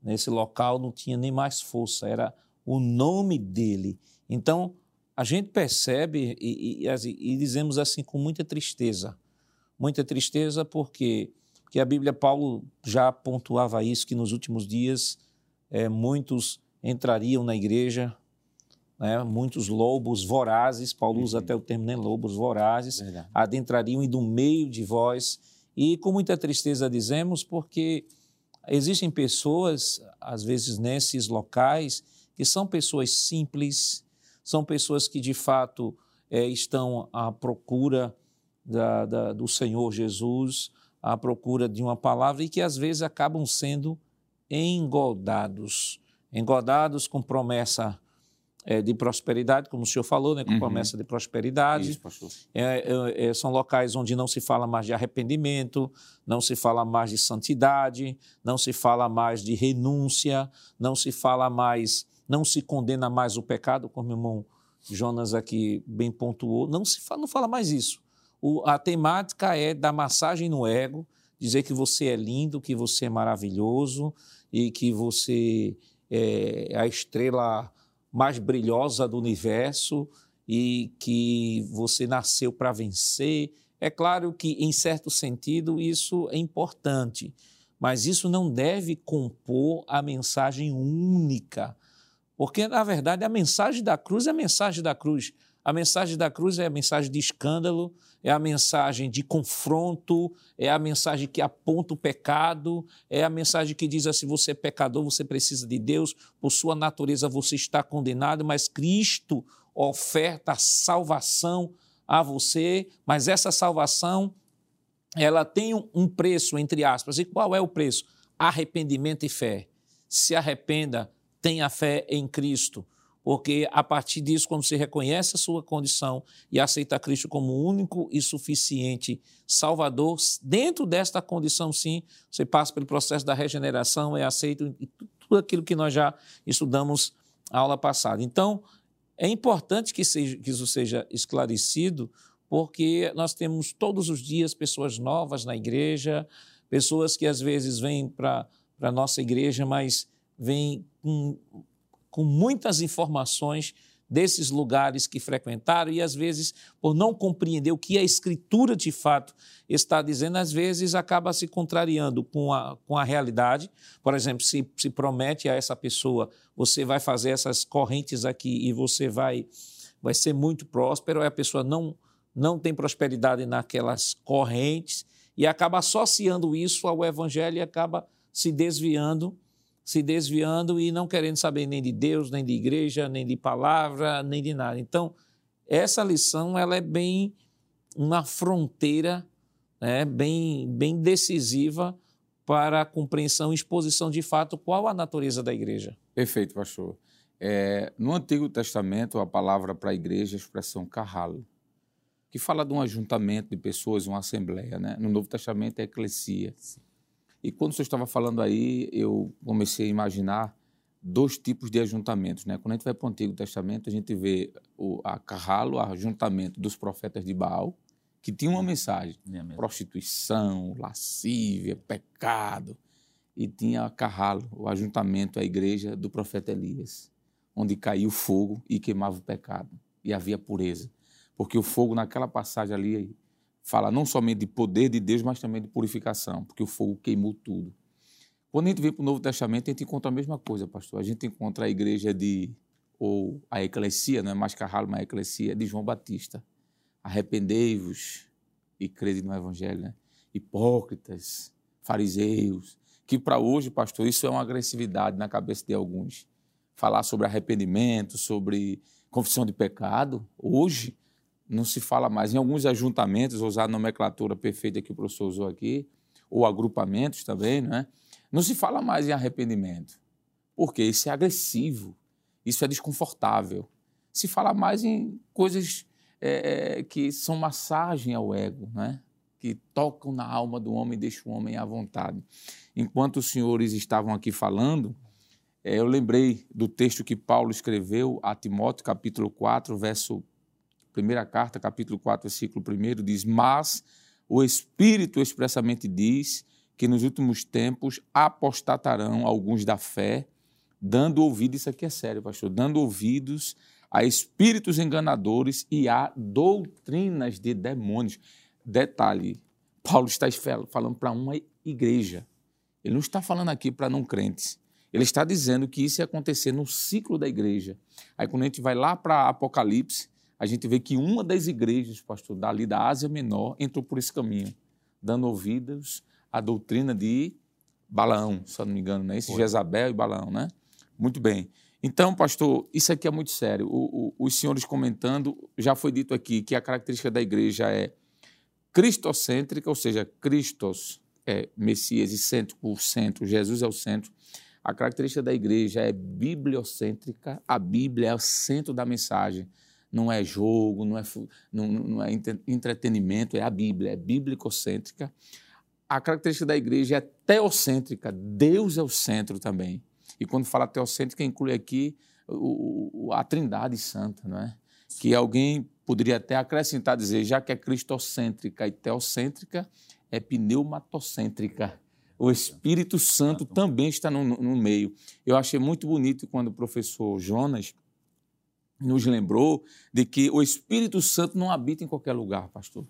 nesse local não tinha nem mais força, era o nome dele. Então, a gente percebe e, e, e, dizemos assim com muita tristeza. Muita tristeza porque, porque a Bíblia, Paulo já pontuava isso, que nos últimos dias é, muitos entrariam na igreja, né, muitos lobos vorazes, Paulo usa uhum. até o termo né, lobos vorazes, Verdade. adentrariam e do meio de vós. E com muita tristeza dizemos porque existem pessoas, às vezes nesses locais, que são pessoas simples, são pessoas que de fato é, estão à procura da, da, do Senhor Jesus, à procura de uma palavra e que às vezes acabam sendo engodados engodados com promessa é, de prosperidade, como o senhor falou, né, com uhum. promessa de prosperidade. Isso, é, é, é, são locais onde não se fala mais de arrependimento, não se fala mais de santidade, não se fala mais de renúncia, não se fala mais não se condena mais o pecado, como o irmão Jonas aqui bem pontuou, não se fala, não fala mais isso. O, a temática é dar massagem no ego, dizer que você é lindo, que você é maravilhoso e que você é a estrela mais brilhosa do universo e que você nasceu para vencer. É claro que, em certo sentido, isso é importante, mas isso não deve compor a mensagem única porque, na verdade, a mensagem da cruz é a mensagem da cruz. A mensagem da cruz é a mensagem de escândalo, é a mensagem de confronto, é a mensagem que aponta o pecado, é a mensagem que diz assim: você é pecador, você precisa de Deus, por sua natureza você está condenado, mas Cristo, oferta a salvação a você, mas essa salvação ela tem um preço, entre aspas. E qual é o preço? Arrependimento e fé. Se arrependa, tenha fé em Cristo porque a partir disso, quando você reconhece a sua condição e aceita Cristo como único e suficiente Salvador, dentro desta condição, sim, você passa pelo processo da regeneração, é aceito tudo aquilo que nós já estudamos na aula passada. Então, é importante que, seja, que isso seja esclarecido, porque nós temos todos os dias pessoas novas na igreja, pessoas que às vezes vêm para a nossa igreja, mas vêm com com muitas informações desses lugares que frequentaram e, às vezes, por não compreender o que a Escritura de fato está dizendo, às vezes acaba se contrariando com a, com a realidade. Por exemplo, se, se promete a essa pessoa, você vai fazer essas correntes aqui e você vai, vai ser muito próspero, e a pessoa não, não tem prosperidade naquelas correntes e acaba associando isso ao Evangelho e acaba se desviando se desviando e não querendo saber nem de Deus, nem de igreja, nem de palavra, nem de nada. Então, essa lição ela é bem uma fronteira né, bem, bem decisiva para a compreensão e exposição de fato qual a natureza da igreja. Perfeito, pastor. É, no Antigo Testamento, a palavra para a igreja é a expressão carralo, que fala de um ajuntamento de pessoas, uma assembleia. Né? No Novo Testamento é eclesia. Sim. E quando você estava falando aí, eu comecei a imaginar dois tipos de ajuntamentos. Né? Quando a gente vai para o Antigo Testamento, a gente vê o a Carralo, o ajuntamento dos profetas de Baal, que tinha uma mensagem: é prostituição, lascívia, pecado. E tinha Carralo, o ajuntamento, a igreja do profeta Elias, onde caiu o fogo e queimava o pecado. E havia pureza. Porque o fogo, naquela passagem ali, fala não somente de poder de Deus, mas também de purificação, porque o fogo queimou tudo. Quando a gente vem para o Novo Testamento, a gente encontra a mesma coisa, pastor. A gente encontra a igreja de, ou a eclesia, não é mais Carralo, mas a eclesia de João Batista. Arrependei-vos e crede no Evangelho, né? Hipócritas, fariseus, que para hoje, pastor, isso é uma agressividade na cabeça de alguns. Falar sobre arrependimento, sobre confissão de pecado, hoje não se fala mais. Em alguns ajuntamentos, usar a nomenclatura perfeita que o professor usou aqui, ou agrupamentos também, não é? Não se fala mais em arrependimento. Porque isso é agressivo, isso é desconfortável. Se fala mais em coisas é, é que são massagem ao ego, né? que tocam na alma do homem e deixam o homem à vontade. Enquanto os senhores estavam aqui falando, é, eu lembrei do texto que Paulo escreveu a Timóteo, capítulo 4, verso primeira carta, capítulo 4, versículo 1, diz: Mas o Espírito expressamente diz que nos últimos tempos apostatarão alguns da fé, dando ouvido, isso aqui é sério, pastor, dando ouvidos a espíritos enganadores e a doutrinas de demônios. Detalhe, Paulo está falando para uma igreja. Ele não está falando aqui para não crentes. Ele está dizendo que isso ia acontecer no ciclo da igreja. Aí quando a gente vai lá para Apocalipse, a gente vê que uma das igrejas, pastor, dali da Ásia Menor, entrou por esse caminho, dando ouvidos à doutrina de Balaão, se eu não me engano, né? Esse Jezabel e Balaão, né? Muito bem. Então, pastor, isso aqui é muito sério. O, o, os senhores comentando, já foi dito aqui que a característica da igreja é cristocêntrica, ou seja, Cristos é Messias e centro, o centro, Jesus é o centro. A característica da igreja é bibliocêntrica, a Bíblia é o centro da mensagem não é jogo, não é, não, não é entretenimento, é a Bíblia, é bíblico-cêntrica. A característica da igreja é teocêntrica, Deus é o centro também. E quando fala teocêntrica, inclui aqui o, a Trindade Santa, não é? Que alguém poderia até acrescentar, dizer, já que é cristocêntrica e teocêntrica, é pneumatocêntrica. O Espírito Santo também está no, no meio. Eu achei muito bonito quando o professor Jonas nos lembrou de que o Espírito Santo não habita em qualquer lugar, pastor.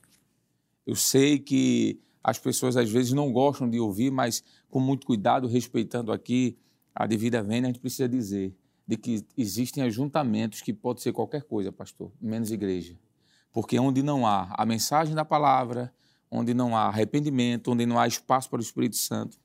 Eu sei que as pessoas às vezes não gostam de ouvir, mas com muito cuidado, respeitando aqui a devida vênia, a gente precisa dizer de que existem ajuntamentos que pode ser qualquer coisa, pastor, menos igreja. Porque onde não há a mensagem da palavra, onde não há arrependimento, onde não há espaço para o Espírito Santo,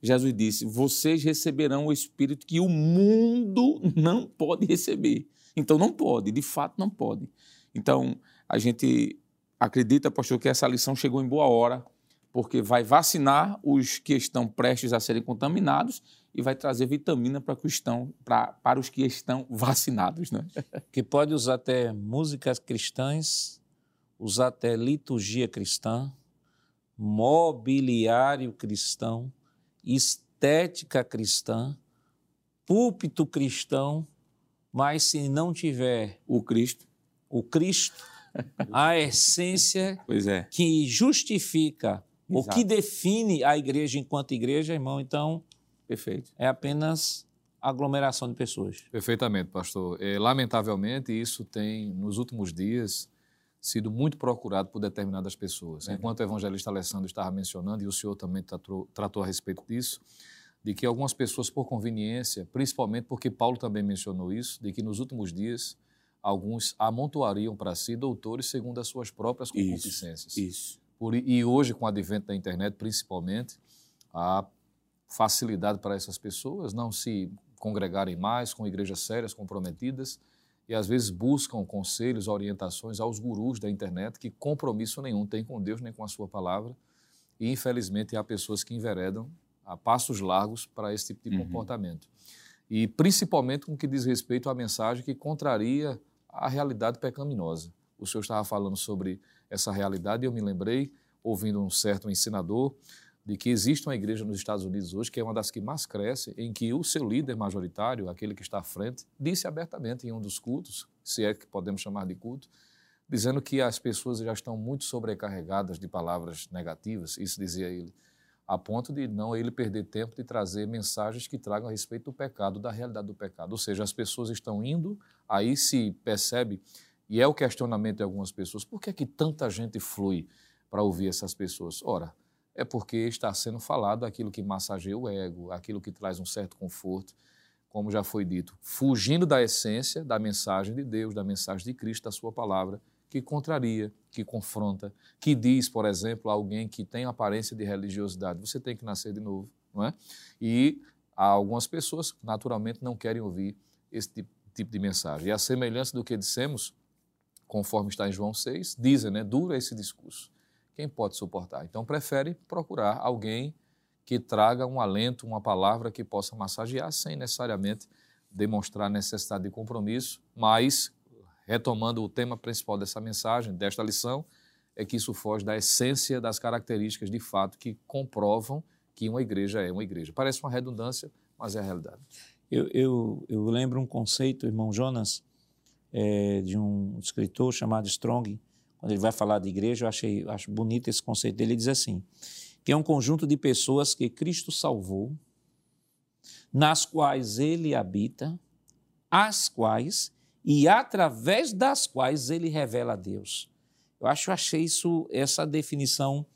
Jesus disse: Vocês receberão o Espírito que o mundo não pode receber. Então não pode, de fato não pode. Então a gente acredita, pastor, que essa lição chegou em boa hora, porque vai vacinar os que estão prestes a serem contaminados e vai trazer vitamina para, que estão, para, para os que estão vacinados. Né? Que pode usar até músicas cristãs, usar até liturgia cristã, mobiliário cristão, estética cristã, púlpito cristão, mas se não tiver o Cristo, o Cristo, a essência é. que justifica Exato. o que define a igreja enquanto igreja, irmão, então Perfeito. É apenas aglomeração de pessoas. Perfeitamente, pastor. É, lamentavelmente, isso tem, nos últimos dias, sido muito procurado por determinadas pessoas. É. Enquanto o evangelista Alessandro estava mencionando, e o senhor também tratou, tratou a respeito disso, de que algumas pessoas, por conveniência, principalmente porque Paulo também mencionou isso, de que nos últimos dias alguns amontoariam para si doutores segundo as suas próprias concupiscências. Isso. isso. Por, e hoje, com o advento da internet, principalmente, a facilidade para essas pessoas não se congregarem mais com igrejas sérias, comprometidas, e às vezes buscam conselhos, orientações aos gurus da internet que compromisso nenhum tem com Deus nem com a sua palavra. E infelizmente há pessoas que enveredam a passos largos para esse tipo de uhum. comportamento. E principalmente com o que diz respeito à mensagem que contraria a realidade pecaminosa. O senhor estava falando sobre essa realidade e eu me lembrei, ouvindo um certo ensinador, de que existe uma igreja nos Estados Unidos hoje que é uma das que mais cresce, em que o seu líder majoritário, aquele que está à frente, disse abertamente em um dos cultos, se é que podemos chamar de culto, dizendo que as pessoas já estão muito sobrecarregadas de palavras negativas, isso dizia ele, a ponto de não ele perder tempo de trazer mensagens que tragam a respeito do pecado, da realidade do pecado. Ou seja, as pessoas estão indo, aí se percebe, e é o questionamento de algumas pessoas, por que é que tanta gente flui para ouvir essas pessoas? Ora, é porque está sendo falado aquilo que massageia o ego, aquilo que traz um certo conforto, como já foi dito, fugindo da essência da mensagem de Deus, da mensagem de Cristo, da sua palavra, que contraria, que confronta, que diz, por exemplo, a alguém que tem aparência de religiosidade, você tem que nascer de novo, não é? E algumas pessoas, naturalmente, não querem ouvir esse tipo, tipo de mensagem. E a semelhança do que dissemos, conforme está em João 6, dizem, né, dura esse discurso quem pode suportar? Então, prefere procurar alguém que traga um alento, uma palavra que possa massagear, sem necessariamente demonstrar necessidade de compromisso, mas, retomando o tema principal dessa mensagem, desta lição, é que isso foge da essência das características de fato que comprovam que uma igreja é uma igreja. Parece uma redundância, mas é a realidade. Eu, eu, eu lembro um conceito, irmão Jonas, é, de um escritor chamado Strong, quando ele vai falar de igreja, eu achei, acho bonito esse conceito dele. Ele diz assim: que é um conjunto de pessoas que Cristo salvou, nas quais ele habita, as quais e através das quais ele revela a Deus. Eu acho, achei isso, essa definição,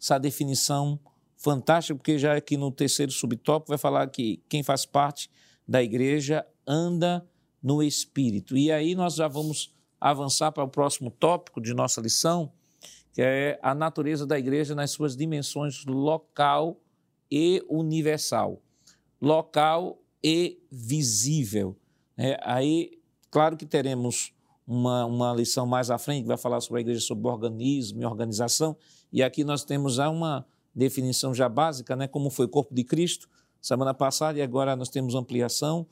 essa definição fantástica, porque já aqui no terceiro subtópico vai falar que quem faz parte da igreja anda no Espírito. E aí nós já vamos avançar para o próximo tópico de nossa lição, que é a natureza da igreja nas suas dimensões local e universal. Local e visível. É, aí, claro que teremos uma, uma lição mais à frente que vai falar sobre a igreja, sobre organismo e organização, e aqui nós temos já uma definição já básica, né, como foi o corpo de Cristo, semana passada, e agora nós temos ampliação,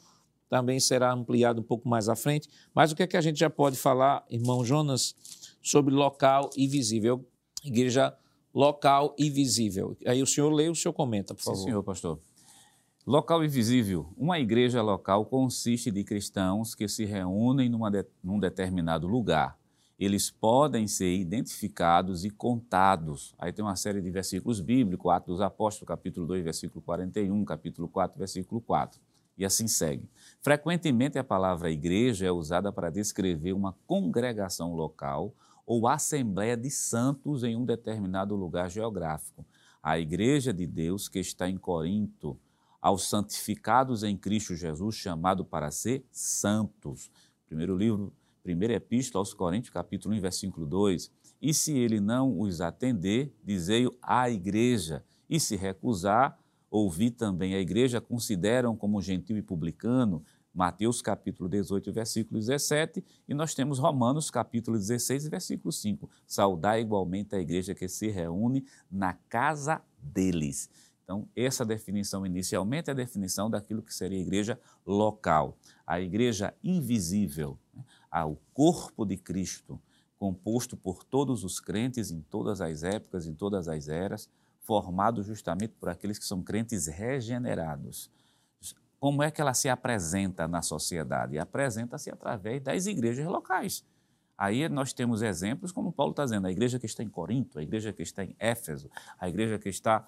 também será ampliado um pouco mais à frente. Mas o que é que a gente já pode falar, irmão Jonas, sobre local e visível? Igreja local e visível. Aí o senhor lê, o senhor comenta, por favor. Sim, senhor pastor. Local e visível. Uma igreja local consiste de cristãos que se reúnem de, num determinado lugar. Eles podem ser identificados e contados. Aí tem uma série de versículos bíblicos, Atos dos Apóstolos, capítulo 2, versículo 41, capítulo 4, versículo 4. E assim segue. Frequentemente a palavra igreja é usada para descrever uma congregação local ou assembleia de santos em um determinado lugar geográfico. A igreja de Deus que está em Corinto, aos santificados em Cristo Jesus, chamado para ser santos. Primeiro livro, primeira epístola aos Coríntios, capítulo 1, versículo 2. E se ele não os atender, dizei-o à igreja, e se recusar, ouvi também a igreja, consideram como gentil e publicano, Mateus capítulo 18, versículo 17, e nós temos Romanos capítulo 16, versículo 5. Saudar igualmente a igreja que se reúne na casa deles. Então, essa definição inicialmente é a definição daquilo que seria a igreja local, a igreja invisível, né? o corpo de Cristo, composto por todos os crentes em todas as épocas, em todas as eras, formado justamente por aqueles que são crentes regenerados como é que ela se apresenta na sociedade? Apresenta-se através das igrejas locais. Aí nós temos exemplos, como Paulo está dizendo, a igreja que está em Corinto, a igreja que está em Éfeso, a igreja que está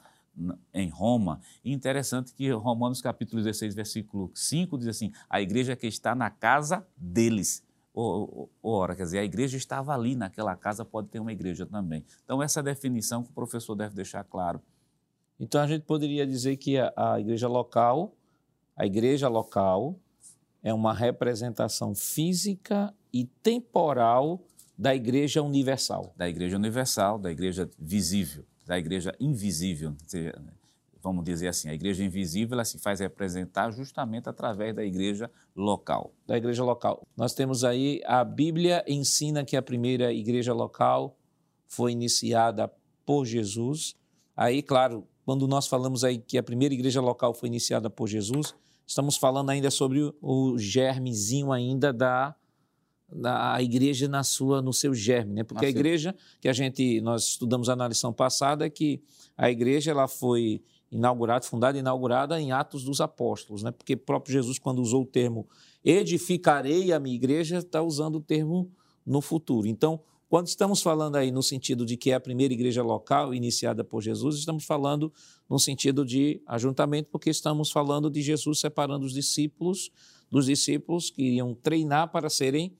em Roma. E interessante que Romanos capítulo 16, versículo 5 diz assim, a igreja que está na casa deles. Ora, quer dizer, a igreja estava ali naquela casa, pode ter uma igreja também. Então, essa definição que o professor deve deixar claro. Então, a gente poderia dizer que a, a igreja local a igreja local é uma representação física e temporal da igreja universal. Da igreja universal, da igreja visível, da igreja invisível. Vamos dizer assim, a igreja invisível ela se faz representar justamente através da igreja local. Da igreja local. Nós temos aí a Bíblia ensina que a primeira igreja local foi iniciada por Jesus. Aí, claro, quando nós falamos aí que a primeira igreja local foi iniciada por Jesus, estamos falando ainda sobre o germezinho ainda da, da igreja na sua no seu germe, né? Porque a igreja que a gente nós estudamos na lição passada é que a igreja ela foi inaugurada, fundada e inaugurada em Atos dos Apóstolos, né? Porque próprio Jesus quando usou o termo edificarei a minha igreja está usando o termo no futuro. Então, quando estamos falando aí no sentido de que é a primeira igreja local iniciada por Jesus, estamos falando no sentido de ajuntamento, porque estamos falando de Jesus separando os discípulos dos discípulos que iriam treinar para serem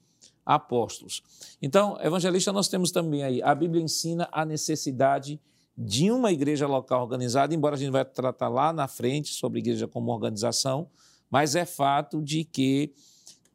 apóstolos. Então, evangelista, nós temos também aí, a Bíblia ensina a necessidade de uma igreja local organizada, embora a gente vai tratar lá na frente sobre igreja como organização, mas é fato de que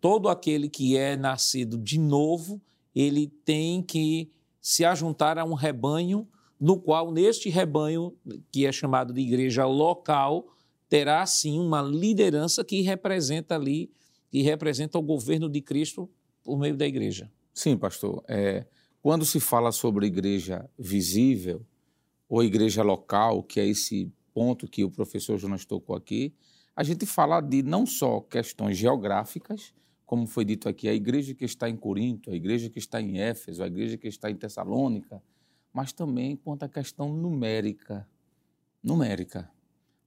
todo aquele que é nascido de novo, ele tem que se ajuntar a um rebanho, no qual, neste rebanho, que é chamado de igreja local, terá sim uma liderança que representa ali, que representa o governo de Cristo por meio da igreja. Sim, pastor. É, quando se fala sobre igreja visível ou igreja local, que é esse ponto que o professor Jonas tocou aqui, a gente fala de não só questões geográficas, como foi dito aqui, a igreja que está em Corinto, a igreja que está em Éfeso, a igreja que está em Tessalônica, mas também quanto à questão numérica. Numérica.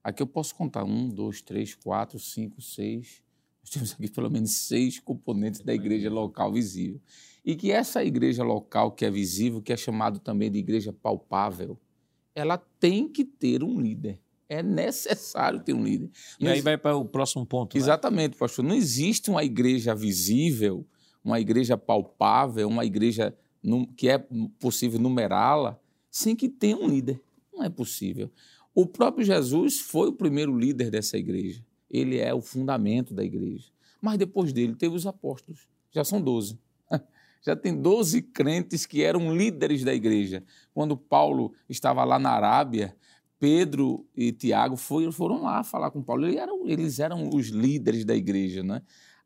Aqui eu posso contar um, dois, três, quatro, cinco, seis. Nós temos aqui pelo menos seis componentes da igreja local visível. E que essa igreja local que é visível, que é chamado também de igreja palpável, ela tem que ter um líder é necessário ter um líder. E Mas, aí vai para o próximo ponto. Né? Exatamente, né? pastor. Não existe uma igreja visível, uma igreja palpável, uma igreja que é possível numerá-la sem que tenha um líder. Não é possível. O próprio Jesus foi o primeiro líder dessa igreja. Ele é o fundamento da igreja. Mas depois dele teve os apóstolos. Já são doze. Já tem doze crentes que eram líderes da igreja. Quando Paulo estava lá na Arábia, Pedro e Tiago foram lá falar com Paulo. Eles eram, os líderes da igreja. Né?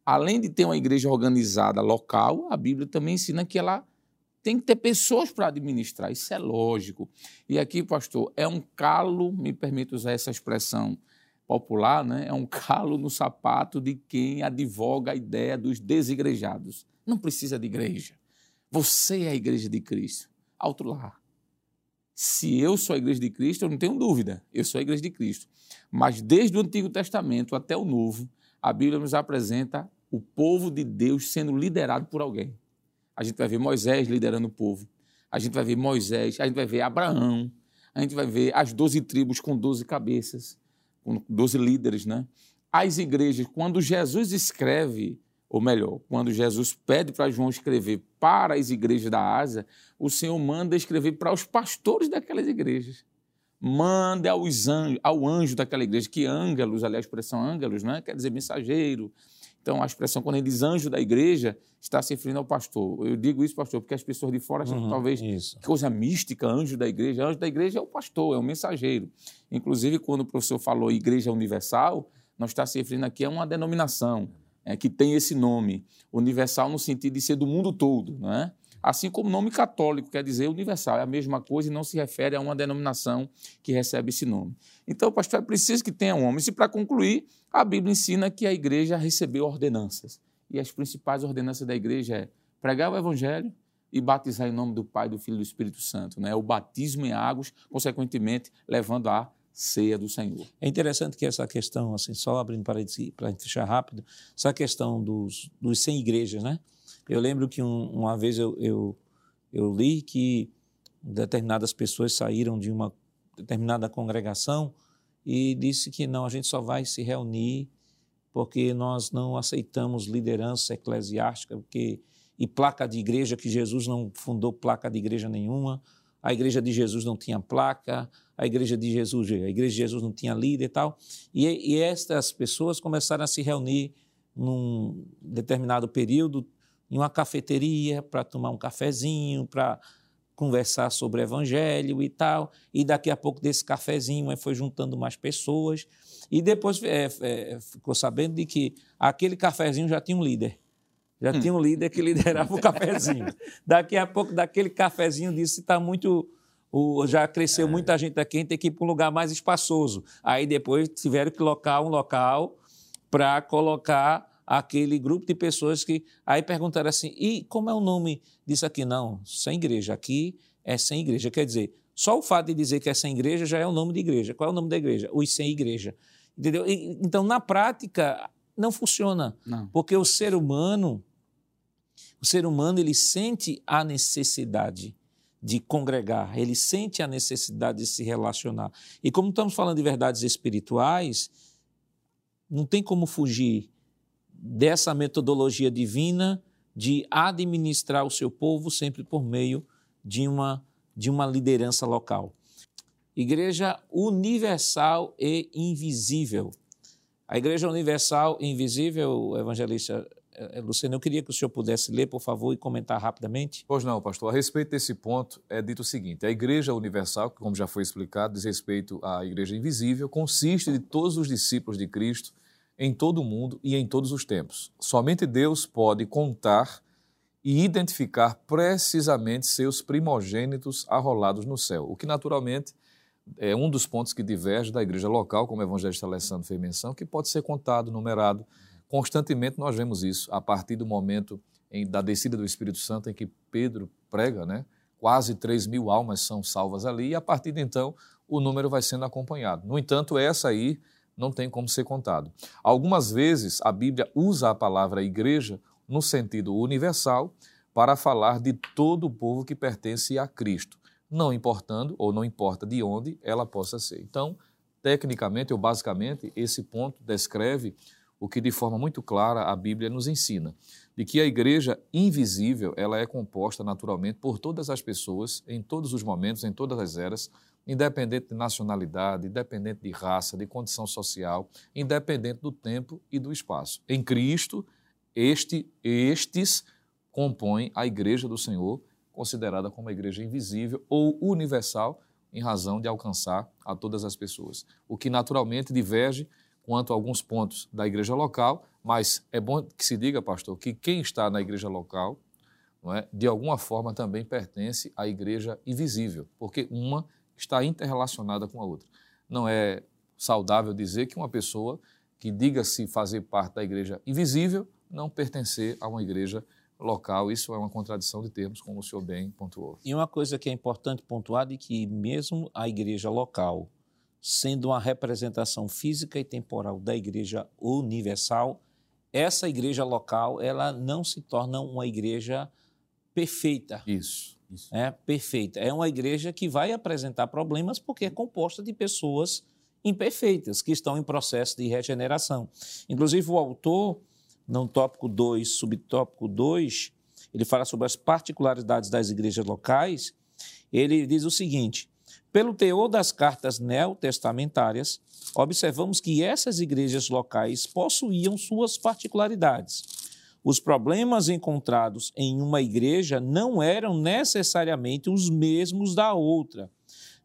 Além de ter uma igreja organizada local, a Bíblia também ensina que ela tem que ter pessoas para administrar. Isso é lógico. E aqui, pastor, é um calo, me permito usar essa expressão popular, né? é um calo no sapato de quem advoga a ideia dos desigrejados. Não precisa de igreja. Você é a igreja de Cristo. Outro lá. Se eu sou a igreja de Cristo, eu não tenho dúvida, eu sou a igreja de Cristo. Mas desde o Antigo Testamento até o Novo, a Bíblia nos apresenta o povo de Deus sendo liderado por alguém. A gente vai ver Moisés liderando o povo, a gente vai ver Moisés, a gente vai ver Abraão, a gente vai ver as doze tribos com doze cabeças, com doze líderes, né? As igrejas, quando Jesus escreve ou melhor, quando Jesus pede para João escrever para as igrejas da Ásia, o Senhor manda escrever para os pastores daquelas igrejas. Manda aos anjos, ao anjo daquela igreja, que ângelos, aliás, a expressão ângelos, né? quer dizer mensageiro. Então, a expressão, quando ele diz anjo da igreja, está se referindo ao pastor. Eu digo isso, pastor, porque as pessoas de fora acham Uhum, talvez isso. que coisa mística, anjo da igreja. Anjo da igreja é o pastor, é o mensageiro. Inclusive, quando o professor falou Igreja Universal, não está se referindo aqui a uma denominação é, que tem esse nome. Universal no sentido de ser do mundo todo, não é? Assim como o nome católico quer dizer universal, é a mesma coisa e não se refere a uma denominação que recebe esse nome. Então, pastor, é preciso que tenha homens. E para concluir, a Bíblia ensina que a igreja recebeu ordenanças. E as principais ordenanças da igreja é pregar o evangelho e batizar em nome do Pai, do Filho e do Espírito Santo. Né? O batismo em águas, consequentemente, levando à ceia do Senhor. É interessante que essa questão, assim, só abrindo para fechar rápido, essa questão dos, dos 100 igrejas, né? Eu lembro que um- uma vez eu, eu, eu li que determinadas pessoas saíram de uma determinada congregação e disse que não, a gente só vai se reunir porque nós não aceitamos liderança eclesiástica porque, e placa de igreja, que Jesus não fundou placa de igreja nenhuma, a igreja de Jesus não tinha placa, a igreja de Jesus, a igreja de Jesus não tinha líder e tal. E, e estas pessoas começaram a se reunir num determinado período em uma cafeteria para tomar um cafezinho, para conversar sobre o evangelho e tal. E daqui a pouco desse cafezinho foi juntando mais pessoas. E depois é, é, ficou sabendo de que aquele cafezinho já tinha um líder. Já tinha um líder que liderava o cafezinho. Daqui a pouco, daquele cafezinho, disse está muito. o- já cresceu muita gente aqui, tem que ir para um lugar mais espaçoso. Aí depois tiveram que locar um local para colocar aquele grupo de pessoas que. Aí perguntaram assim: e como é o nome disso aqui? Não, sem igreja. Aqui é sem igreja. Quer dizer, só o fato de dizer que é sem igreja já é o nome de igreja. Qual é o nome da igreja? Os sem igreja. Entendeu? E- então, na prática, não funciona. Não. Porque o ser humano, o ser humano, ele sente a necessidade de congregar, ele sente a necessidade de se relacionar. E como estamos falando de verdades espirituais, não tem como fugir dessa metodologia divina de administrar o seu povo sempre por meio de uma, de uma liderança local. Igreja universal e invisível. A Igreja Universal e Invisível, evangelista eh, Luciano, eu queria que o senhor pudesse ler, por favor, e comentar rapidamente. Pois não, pastor. A respeito desse ponto, é dito o seguinte: a Igreja Universal, como já foi explicado, diz respeito à Igreja Invisível, consiste de todos os discípulos de Cristo em todo o mundo e em todos os tempos. Somente Deus pode contar e identificar precisamente seus primogênitos arrolados no céu, o que naturalmente é um dos pontos que diverge da igreja local, como o evangelista Alessandro fez menção, que pode ser contado, numerado. Constantemente nós vemos isso, a partir do momento em- da descida do Espírito Santo em que Pedro prega, né? quase 3 mil almas são salvas ali, e a partir de então o número vai sendo acompanhado. No entanto, essa aí não tem como ser contado. Algumas vezes a Bíblia usa a palavra igreja no sentido universal para falar de todo o povo que pertence a Cristo, não importando ou não importa de onde ela possa ser. Então, tecnicamente ou basicamente, esse ponto descreve o que de forma muito clara a Bíblia nos ensina, de que a igreja invisível, ela é composta naturalmente por todas as pessoas, em todos os momentos, em todas as eras, independente de nacionalidade, independente de raça, de condição social, independente do tempo e do espaço. Em Cristo, este, estes compõem a igreja do Senhor, considerada como a igreja invisível ou universal, em razão de alcançar a todas as pessoas. O que naturalmente diverge quanto a alguns pontos da igreja local, mas é bom que se diga, pastor, que quem está na igreja local, é, de alguma forma também pertence à igreja invisível, porque uma está interrelacionada com a outra. Não é saudável dizer que uma pessoa que diga-se fazer parte da igreja invisível não pertencer a uma igreja local. Isso é uma contradição de termos, como o senhor bem pontuou. E uma coisa que é importante pontuar é que mesmo a igreja local, sendo uma representação física e temporal da igreja universal, essa igreja local ela não se torna uma igreja perfeita. Isso. Isso. É perfeita. É uma igreja que vai apresentar problemas porque é composta de pessoas imperfeitas que estão em processo de regeneração. Inclusive, o autor, no tópico 2, subtópico 2, ele fala sobre as particularidades das igrejas locais. Ele diz o seguinte: Pelo teor das cartas neotestamentárias, observamos que essas igrejas locais possuíam suas particularidades. Os problemas encontrados em uma igreja não eram necessariamente os mesmos da outra.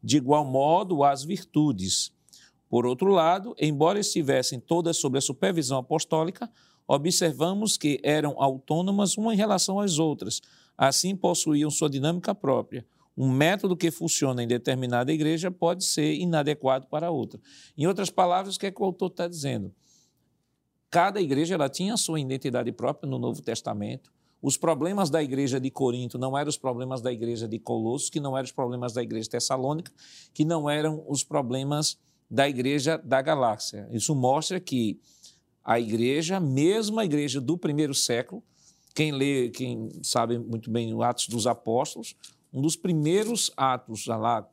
De igual modo, as virtudes. Por outro lado, embora estivessem todas sob a supervisão apostólica, observamos que eram autônomas uma em relação às outras, assim possuíam sua dinâmica própria. Um método que funciona em determinada igreja pode ser inadequado para outra. Em outras palavras, o que, é que o autor está dizendo? Cada igreja ela tinha a sua identidade própria no Novo Testamento. Os problemas da igreja de Corinto não eram os problemas da igreja de Colossos, que não eram os problemas da igreja tessalônica, que não eram os problemas da igreja da galáxia. Isso mostra que a igreja, mesmo a igreja do primeiro século, quem lê, quem sabe muito bem o Atos dos Apóstolos, um dos primeiros atos, lá,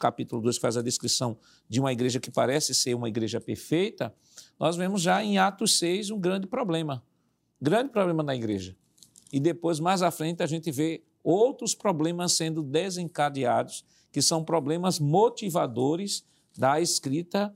capítulo 2 que faz a descrição de uma igreja que parece ser uma igreja perfeita, nós vemos já em Atos 6 um grande problema. Grande problema na igreja. E depois, mais à frente, a gente vê outros problemas sendo desencadeados, que são problemas motivadores da escrita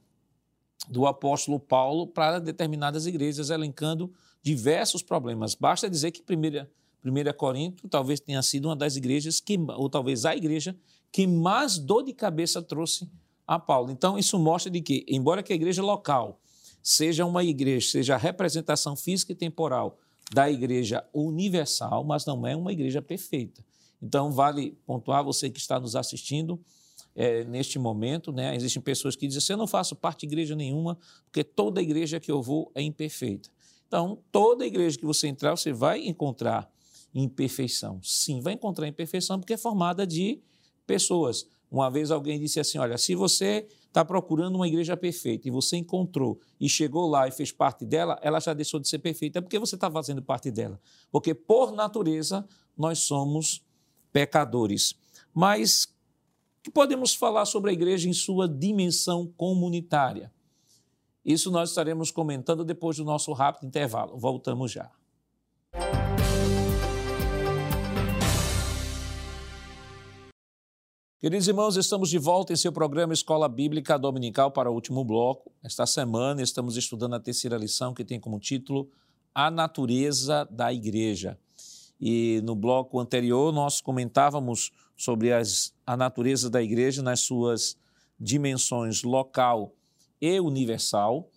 do apóstolo Paulo para determinadas igrejas, elencando diversos problemas. Basta dizer que 1 Corinto talvez tenha sido uma das igrejas que, ou talvez a igreja que mais dor de cabeça trouxe a Paulo. Então, isso mostra de que, embora que a igreja local seja uma igreja, seja a representação física e temporal da igreja universal, mas não é uma igreja perfeita. Então, vale pontuar você que está nos assistindo, é, neste momento. Né? Existem pessoas que dizem assim: eu não faço parte de igreja nenhuma, porque toda igreja que eu vou é imperfeita. Então, toda igreja que você entrar, você vai encontrar imperfeição. Sim, vai encontrar imperfeição porque é formada de pessoas. Uma vez alguém disse assim: olha, se você está procurando uma igreja perfeita e você encontrou e chegou lá e fez parte dela, ela já deixou de ser perfeita. É porque você está fazendo parte dela. Porque, por natureza, nós somos pecadores. Mas que podemos falar sobre a igreja em sua dimensão comunitária? Isso nós estaremos comentando depois do nosso rápido intervalo. Voltamos já. Queridos irmãos, estamos de volta em seu programa Escola Bíblica Dominical para o último bloco. Esta semana estamos estudando a terceira lição que tem como título A Natureza da Igreja. E no bloco anterior nós comentávamos sobre as, a natureza da igreja nas suas dimensões local e universal.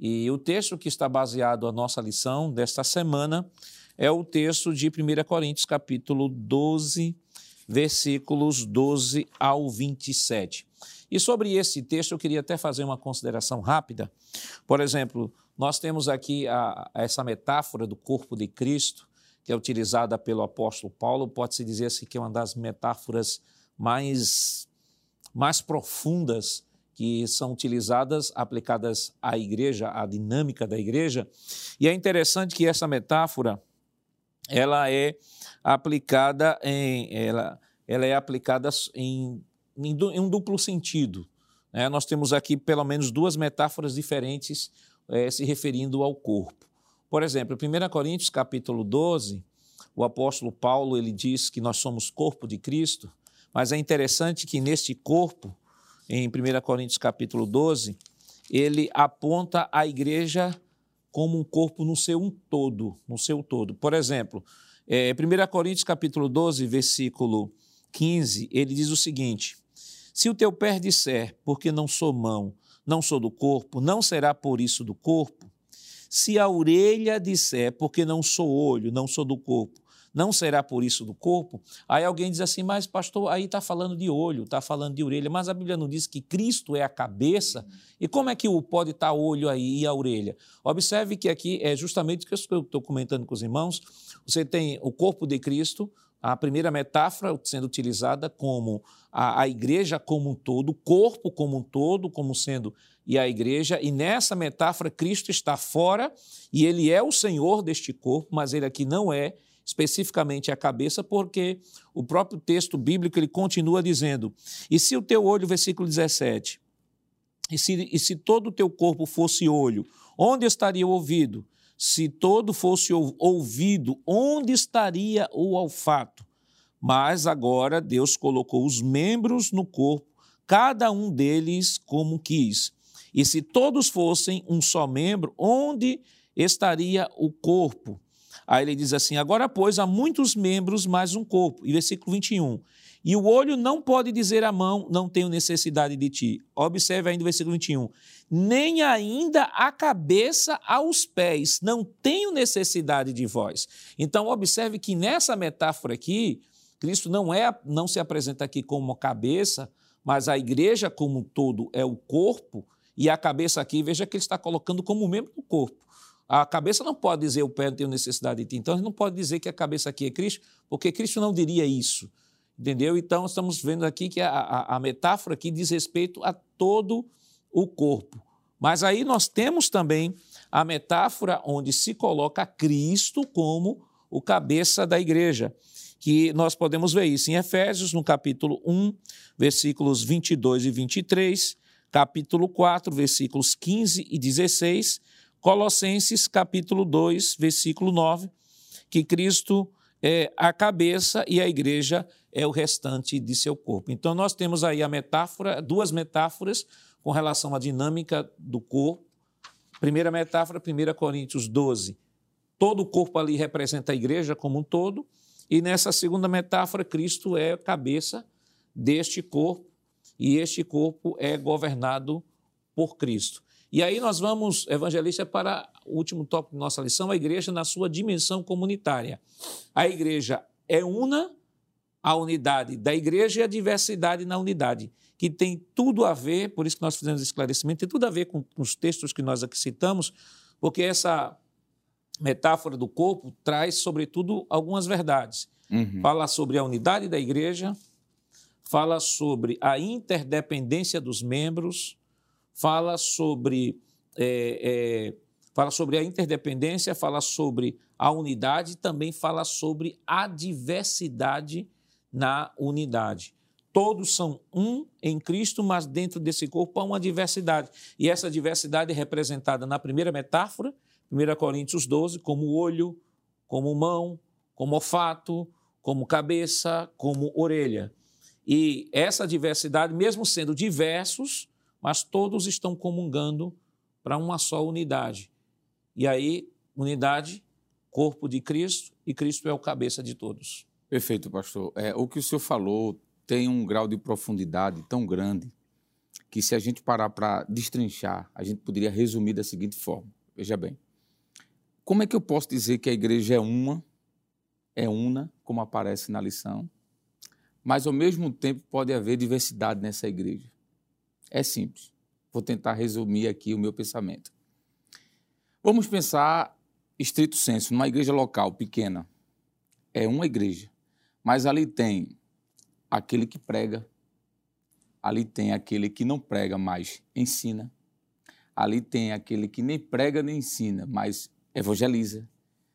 E o texto que está baseado a nossa lição desta semana é o texto de 1 Coríntios, capítulo 12, versículos 12 ao 27. E sobre esse texto eu queria até fazer uma consideração rápida. Por exemplo, nós temos aqui a, essa metáfora do corpo de Cristo, que é utilizada pelo apóstolo Paulo, pode-se dizer assim que é uma das metáforas mais, mais profundas que são utilizadas, aplicadas à igreja, à dinâmica da igreja. E é interessante que essa metáfora, ela é aplicada em, ela, ela é aplicada em, em, em um duplo sentido. Né? Nós temos aqui pelo menos duas metáforas diferentes é, se referindo ao corpo. Por exemplo, em 1 Coríntios capítulo 12, o apóstolo Paulo ele diz que nós somos corpo de Cristo, mas é interessante que neste corpo, em 1 Coríntios capítulo 12, ele aponta a igreja como um corpo no seu um todo, no seu todo. Por exemplo, é, 1 Coríntios capítulo 12, versículo 15, ele diz o seguinte: Se o teu pé disser, porque não sou mão, não sou do corpo, não será por isso do corpo? Se a orelha disser, porque não sou olho, não sou do corpo, não será por isso do corpo? Aí alguém diz assim, mas pastor, aí está falando de olho, está falando de orelha, mas a Bíblia não diz que Cristo é a cabeça? E como é que pode estar tá olho aí e a orelha? Observe que aqui é justamente o que eu estou comentando com os irmãos. Você tem o corpo de Cristo, a primeira metáfora sendo utilizada como a, a, igreja como um todo, o corpo como um todo, como sendo e a igreja, e nessa metáfora Cristo está fora e ele é o Senhor deste corpo, mas ele aqui não é especificamente a cabeça, porque o próprio texto bíblico ele continua dizendo: E se o teu olho, versículo 17, e se, e se todo o teu corpo fosse olho, onde estaria o ouvido? Se todo fosse ouvido, onde estaria o olfato? Mas agora Deus colocou os membros no corpo cada um deles como quis. E se todos fossem um só membro, onde estaria o corpo? Aí ele diz assim: Agora, pois, há muitos membros, mais um corpo. E versículo 21. E o olho não pode dizer à mão, não tenho necessidade de ti. Observe ainda o versículo 21. Nem ainda a cabeça aos pés, não tenho necessidade de vós. Então, observe que nessa metáfora aqui, Cristo não, é, não se apresenta aqui como cabeça, mas a igreja como um todo é o corpo, e a cabeça aqui, veja que ele está colocando como membro do corpo. A cabeça não pode dizer o pé não tem necessidade de ti. Então, ele não pode dizer que a cabeça aqui é Cristo, porque Cristo não diria isso. Entendeu? Então, estamos vendo aqui que a, a, a metáfora aqui diz respeito a todo o corpo. Mas aí nós temos também a metáfora onde se coloca Cristo como o cabeça da igreja, que nós podemos ver isso em Efésios, no capítulo 1, versículos 22 e 23, capítulo 4, versículos 15 e 16, Colossenses, capítulo 2, versículo 9, que Cristo é a cabeça e a igreja é o restante de seu corpo. Então, nós temos aí a metáfora, duas metáforas com relação à dinâmica do corpo. Primeira metáfora, 1 Coríntios 12. Todo o corpo ali representa a igreja como um todo. E nessa segunda metáfora, Cristo é a cabeça deste corpo e este corpo é governado por Cristo. E aí nós vamos, evangelista, para o último tópico da nossa lição, a igreja na sua dimensão comunitária. A igreja é una, a unidade da igreja e a diversidade na unidade, que tem tudo a ver, por isso que nós fizemos esse esclarecimento, tem tudo a ver com, com os textos que nós aqui citamos, porque essa metáfora do corpo traz, sobretudo, algumas verdades. Uhum. Fala sobre a unidade da igreja, fala sobre a interdependência dos membros, fala sobre, é, é, fala sobre a interdependência, fala sobre a unidade, também fala sobre a diversidade na unidade. Todos são um em Cristo, mas dentro desse corpo há uma diversidade. E essa diversidade é representada na primeira metáfora, 1 Coríntios 12, como olho, como mão, como olfato, como cabeça, como orelha. E essa diversidade, mesmo sendo diversos, mas todos estão comungando para uma só unidade. E aí, unidade, corpo de Cristo, e Cristo é o cabeça de todos. Perfeito, pastor. É, o que o senhor falou tem um grau de profundidade tão grande que, se a gente parar para destrinchar, a gente poderia resumir da seguinte forma: veja bem, como é que eu posso dizer que a igreja é uma, é una, como aparece na lição, mas ao mesmo tempo pode haver diversidade nessa igreja? É simples. Vou tentar resumir aqui o meu pensamento. Vamos pensar estrito senso, numa igreja local pequena. É uma igreja, mas ali tem aquele que prega, ali tem aquele que não prega, mas ensina. Ali tem aquele que nem prega nem ensina, mas evangeliza.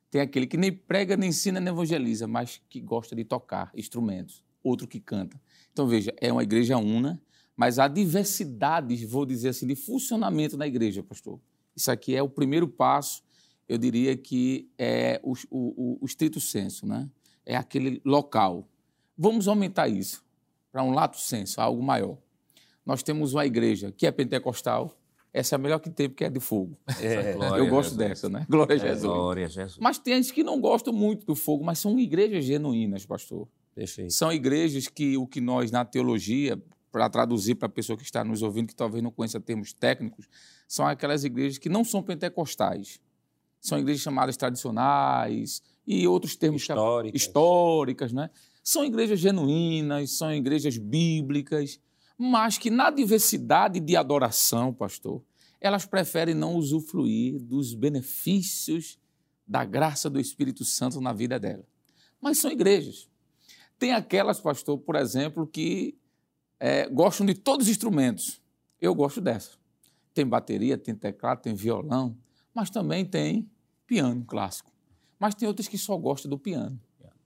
Tem aquele que nem prega, nem ensina, nem evangeliza, mas que gosta de tocar instrumentos. Outro que canta. Então, veja, é uma igreja una, mas há diversidades, vou dizer assim, de funcionamento na igreja, pastor. Isso aqui é o primeiro passo, eu diria que é o, o, o estrito senso, né? É aquele local. Vamos aumentar isso para um lato senso, algo maior. Nós temos uma igreja que é pentecostal, essa é a melhor que tem, porque é de fogo. É, eu gosto dessa, né? Glória a é, Jesus. Glória a Jesus. Mas tem gente que não gosta muito do fogo, mas são igrejas genuínas, pastor. Perfeito. São igrejas que o que nós, na teologia, para traduzir para a pessoa que está nos ouvindo, que talvez não conheça termos técnicos, são aquelas igrejas que não são pentecostais. São igrejas chamadas tradicionais e outros termos históricas, históricas né? São igrejas genuínas, são igrejas bíblicas, mas que na diversidade de adoração, pastor, elas preferem não usufruir dos benefícios da graça do Espírito Santo na vida dela. Mas são igrejas. Tem aquelas, pastor, por exemplo, que é, gostam de todos os instrumentos. Eu gosto dessa. Tem bateria, tem teclado, tem violão, mas também tem piano clássico. Mas tem outras que só gostam do piano.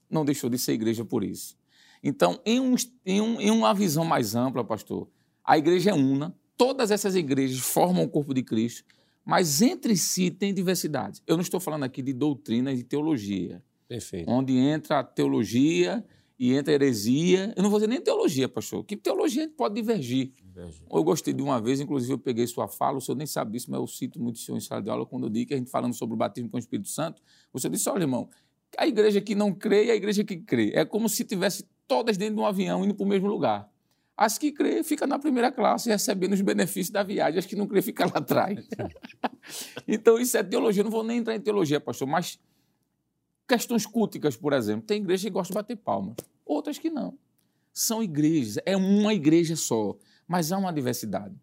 Não deixou de ser igreja por isso. Então, em, um, em, um, em uma visão mais ampla, pastor, a igreja é una, todas essas igrejas formam o corpo de Cristo, mas entre si tem diversidade. Eu não estou falando aqui de doutrina e de teologia. Perfeito. Onde entra a teologia e entra heresia. Eu não vou dizer nem teologia, pastor, que teologia a gente pode divergir. divergir. Eu gostei de uma vez, inclusive eu peguei sua fala, o senhor nem sabe disso, mas eu cito muito o senhor em sala de aula quando eu digo que a gente falando sobre o batismo com o Espírito Santo, o senhor disse, olha, irmão, a igreja que não crê e a igreja que crê. É como se tivesse todas dentro de um avião indo para o mesmo lugar. As que crê fica na primeira classe recebendo os benefícios da viagem, as que não crê fica lá atrás. então isso é teologia, eu não vou nem entrar em teologia, pastor, mas questões culticas, por exemplo, tem igreja que gosta de bater palmas, outras que não. São igrejas, é uma igreja só, mas há uma diversidade.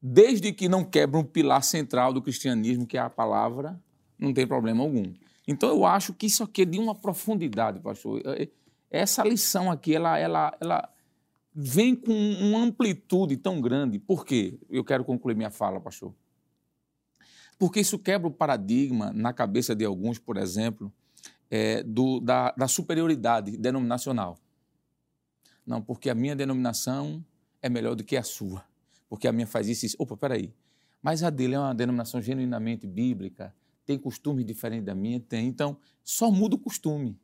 Desde que não quebra um pilar central do cristianismo, que é a palavra, não tem problema algum. Então eu acho que isso aqui é de uma profundidade, pastor. É, é, essa lição aqui, ela, ela, ela vem com uma amplitude tão grande. Por quê? Eu quero concluir minha fala, pastor. Porque isso quebra o paradigma na cabeça de alguns, por exemplo, é, do, da, da superioridade denominacional. Não, porque a minha denominação é melhor do que a sua. Porque a minha faz isso e isso. Opa, peraí. Mas a dele é uma denominação genuinamente bíblica, tem costumes diferentes da minha? Tem. Então, só muda o costume.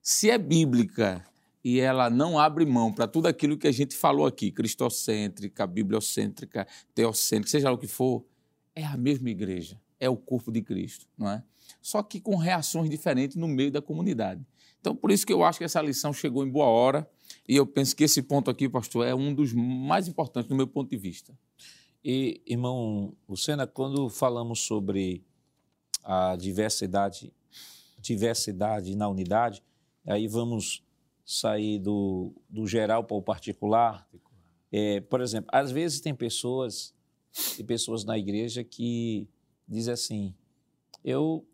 Se é bíblica e ela não abre mão para tudo aquilo que a gente falou aqui, cristocêntrica, bibliocêntrica, teocêntrica, seja lá o que for, é a mesma igreja, é o corpo de Cristo, não é? Só que com reações diferentes no meio da comunidade. Então, por isso que eu acho que essa lição chegou em boa hora e eu penso que esse ponto aqui, pastor, é um dos mais importantes do meu ponto de vista. E, irmão Lucena, quando falamos sobre a diversidade, diversidade na unidade, aí vamos sair do, do geral para o particular. É, por exemplo, às vezes tem pessoas, tem pessoas na igreja que dizem assim, eu,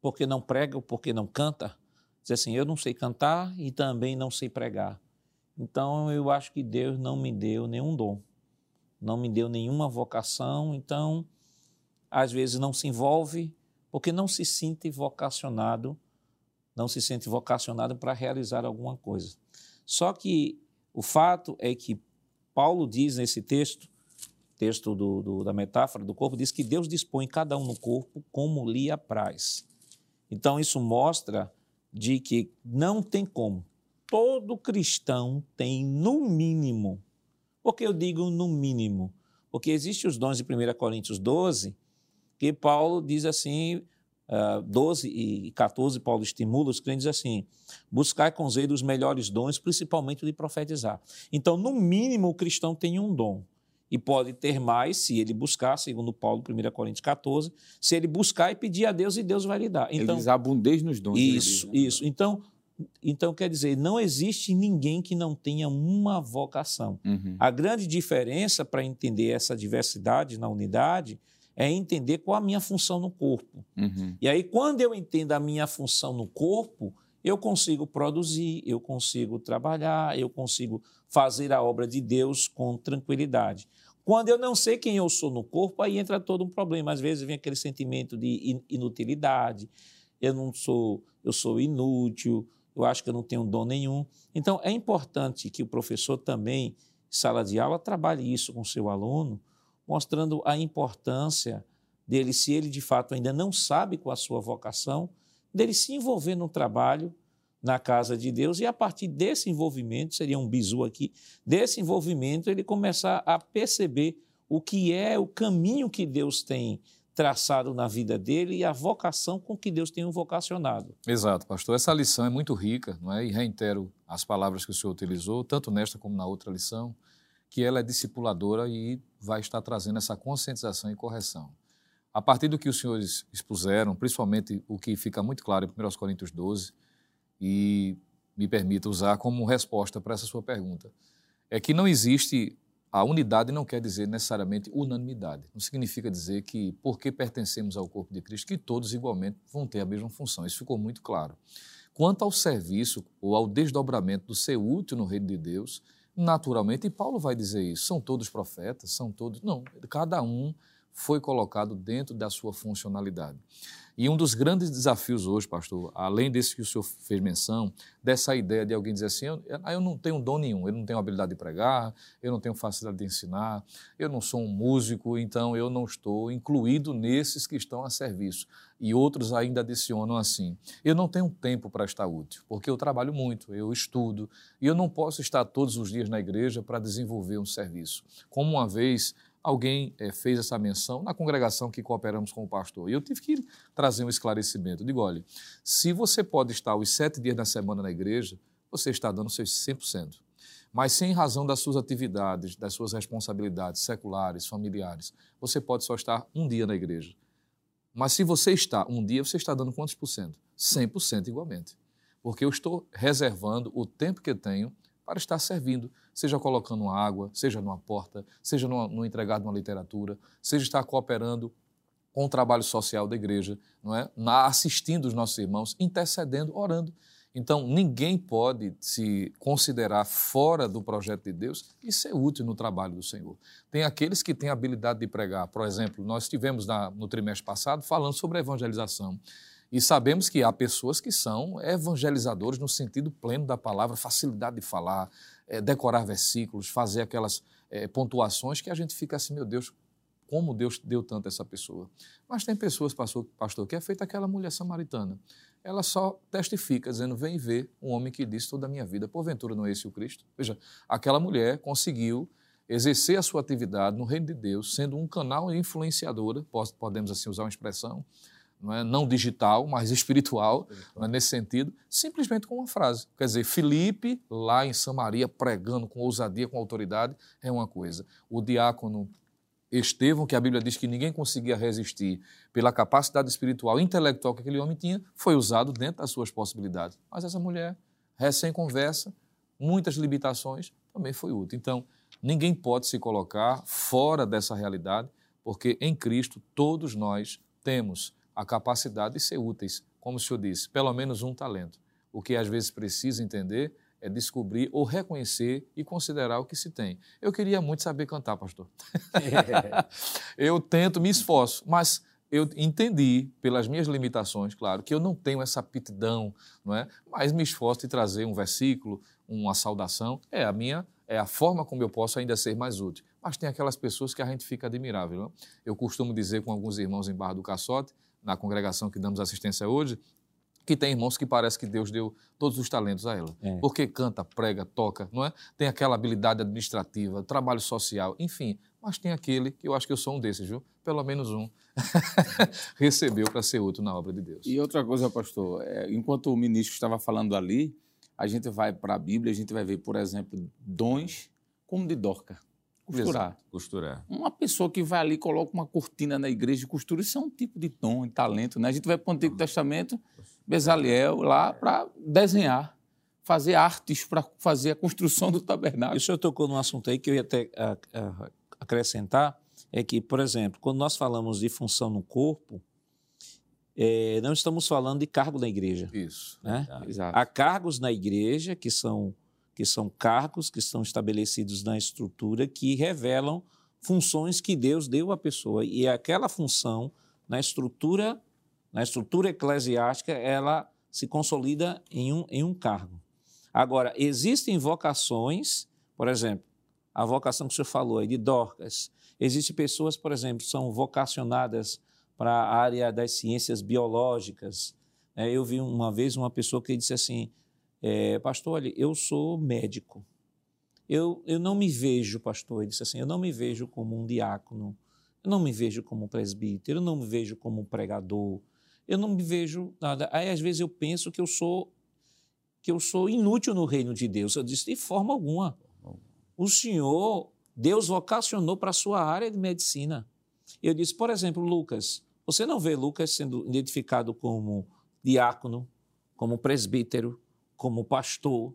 porque não prega, porque não canta, diz assim, eu não sei cantar e também não sei pregar. Então, eu acho que Deus não me deu nenhum dom, não me deu nenhuma vocação, então, às vezes não se envolve, porque não se sente vocacionado não se sente vocacionado para realizar alguma coisa. Só que o fato é que Paulo diz nesse texto, texto do, do, da metáfora do corpo, diz que Deus dispõe cada um no corpo como lhe apraz. Então isso mostra de que não tem como. Todo cristão tem no mínimo. Por que eu digo no mínimo? Porque existem os dons de 1 Coríntios 12, que Paulo diz assim, uh, ah, 12 e 14, Paulo estimula os crentes assim: buscar com zelo os melhores dons, principalmente de profetizar. Então, no mínimo, o cristão tem um dom. E pode ter mais se ele buscar, segundo Paulo, 1 Coríntios 14, se ele buscar e pedir a Deus e Deus vai lhe dar. Então, Eles abundez nos dons. Isso, né? isso. Então, então, quer dizer, não existe ninguém que não tenha uma vocação. Uhum. A grande diferença para entender essa diversidade na unidade é entender qual a minha função no corpo. Uhum. E aí, quando eu entendo a minha função no corpo, eu consigo produzir, eu consigo trabalhar, eu consigo fazer a obra de Deus com tranquilidade. Quando eu não sei quem eu sou no corpo, aí entra todo um problema. Às vezes vem aquele sentimento de inutilidade, eu não sou, eu sou inútil, eu acho que eu não tenho dom nenhum. Então, é importante que o professor também, em sala de aula, trabalhe isso com seu aluno, mostrando a importância dele, se ele de fato ainda não sabe qual a sua vocação, dele se envolver no trabalho na casa de Deus e a partir desse envolvimento, seria um bizu aqui, desse envolvimento ele começar a perceber o que é o caminho que Deus tem traçado na vida dele e a vocação com que Deus tem o vocacionado. Exato, pastor. Essa lição é muito rica, não é? E reitero as palavras que o senhor utilizou, tanto nesta como na outra lição que ela é discipuladora e vai estar trazendo essa conscientização e correção. A partir do que os senhores expuseram, principalmente o que fica muito claro em 1 Coríntios 12, e me permita usar como resposta para essa sua pergunta, é que não existe a unidade não quer dizer necessariamente unanimidade. Não significa dizer que, porque pertencemos ao corpo de Cristo, que todos igualmente vão ter a mesma função. Isso ficou muito claro. Quanto ao serviço ou ao desdobramento do ser útil no reino de Deus, naturalmente, e Paulo vai dizer isso, são todos profetas, são todos. Não, cada um foi colocado dentro da sua funcionalidade. E um dos grandes desafios hoje, pastor, além desse que o senhor fez menção, dessa ideia de alguém dizer assim: eu, eu não tenho dom nenhum, eu não tenho habilidade de pregar, eu não tenho facilidade de ensinar, eu não sou um músico, então eu não estou incluído nesses que estão a serviço. E outros ainda adicionam assim: eu não tenho tempo para estar útil, porque eu trabalho muito, eu estudo, e eu não posso estar todos os dias na igreja para desenvolver um serviço. Como uma vez alguém é, fez essa menção na congregação que cooperamos com o pastor. E eu tive que trazer um esclarecimento. Eu digo, olha, se você pode estar os sete dias da semana na igreja, você está dando seus 100%. Mas sem razão das suas atividades, das suas responsabilidades seculares, familiares, você pode só estar um dia na igreja. Mas se você está um dia, você está dando quantos por cento? 100% igualmente. Porque eu estou reservando o tempo que tenho para estar servindo, seja colocando água, seja numa porta, seja no, no entregado uma literatura, seja estar cooperando com o trabalho social da igreja, não é? Na, assistindo os nossos irmãos, intercedendo, orando. Então, ninguém pode se considerar fora do projeto de Deus e ser útil no trabalho do Senhor. Tem aqueles que têm habilidade de pregar. Por exemplo, nós estivemos na, no trimestre passado falando sobre evangelização. E sabemos que há pessoas que são evangelizadores no sentido pleno da palavra, facilidade de falar, é, decorar versículos, fazer aquelas é, pontuações que a gente fica assim, meu Deus, como Deus deu tanto a essa pessoa. Mas tem pessoas, pastor, pastor que é feita aquela mulher samaritana. Ela só testifica, dizendo: Vem ver um homem que disse toda a minha vida, porventura não é esse o Cristo? Veja, aquela mulher conseguiu exercer a sua atividade no reino de Deus, sendo um canal influenciadora, podemos assim usar uma expressão, não, é? não digital, mas espiritual, espiritual. É? nesse sentido, simplesmente com uma frase. Quer dizer, Felipe, lá em Samaria, pregando com ousadia, com autoridade, é uma coisa. O diácono Estevão, que a Bíblia diz que ninguém conseguia resistir pela capacidade espiritual e intelectual que aquele homem tinha, foi usado dentro das suas possibilidades. Mas essa mulher, recém-conversa, muitas limitações, também foi útil. Então, ninguém pode se colocar fora dessa realidade, porque em Cristo todos nós temos a capacidade de ser úteis, como o senhor disse, pelo menos um talento. O que às vezes precisa entender é descobrir ou reconhecer e considerar o que se tem. Eu queria muito saber cantar, pastor. É. eu tento, me esforço, mas eu entendi pelas minhas limitações, claro, que eu não tenho essa aptidão, não é? Mas me esforço de trazer um versículo, uma saudação, é a minha, é a forma como eu posso ainda ser mais útil. Mas tem aquelas pessoas que a gente fica admirável. Não? É? Eu costumo dizer com alguns irmãos em Barra do Caçote, na congregação que damos assistência hoje, que tem irmãos que parece que Deus deu todos os talentos a ela. É. Porque canta, prega, toca, não é? Tem aquela habilidade administrativa, trabalho social, enfim. Mas tem aquele, que eu acho que eu sou um desses, viu? Pelo menos um, recebeu para ser útil na obra de Deus. E outra coisa, pastor, é, enquanto o ministro estava falando ali, a gente vai para a Bíblia, a gente vai ver, por exemplo, dons como de Dorca. Costurar. Costurar. Uma pessoa que vai ali, coloca uma cortina na igreja e costura, isso é um tipo de dom, de talento. Né? A gente vai para o Antigo Testamento, Bezaliel lá para desenhar, fazer artes para fazer a construção do tabernáculo. E o senhor tocou num assunto aí que eu ia até acrescentar, é que, por exemplo, quando nós falamos de função no corpo, é, não estamos falando de cargo na igreja. Isso. Né? Exato. Há cargos na igreja que são que são cargos que estão estabelecidos na estrutura que revelam funções que Deus deu à pessoa e aquela função na estrutura na estrutura eclesiástica ela se consolida em um, em um cargo. Agora existem vocações, por exemplo, a vocação que o senhor falou aí de Dorcas. Existem pessoas, por exemplo, são vocacionadas para a área das ciências biológicas. É, eu vi uma vez uma pessoa que disse assim: é, pastor, olha, eu sou médico. Eu, eu não me vejo, pastor, ele disse assim, eu não me vejo como um diácono, eu não me vejo como um presbítero, eu não me vejo como um pregador, eu não me vejo nada. Aí, às vezes, eu penso que eu sou que eu sou inútil no reino de Deus. Eu disse, de forma alguma. O Senhor, Deus vocacionou para a sua área de medicina. Eu disse, por exemplo, Lucas, você não vê Lucas sendo identificado como diácono, como presbítero, como pastor,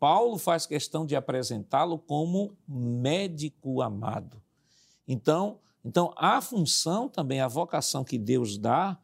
Paulo faz questão de apresentá-lo como médico amado. Então, então a função também, a vocação que Deus dá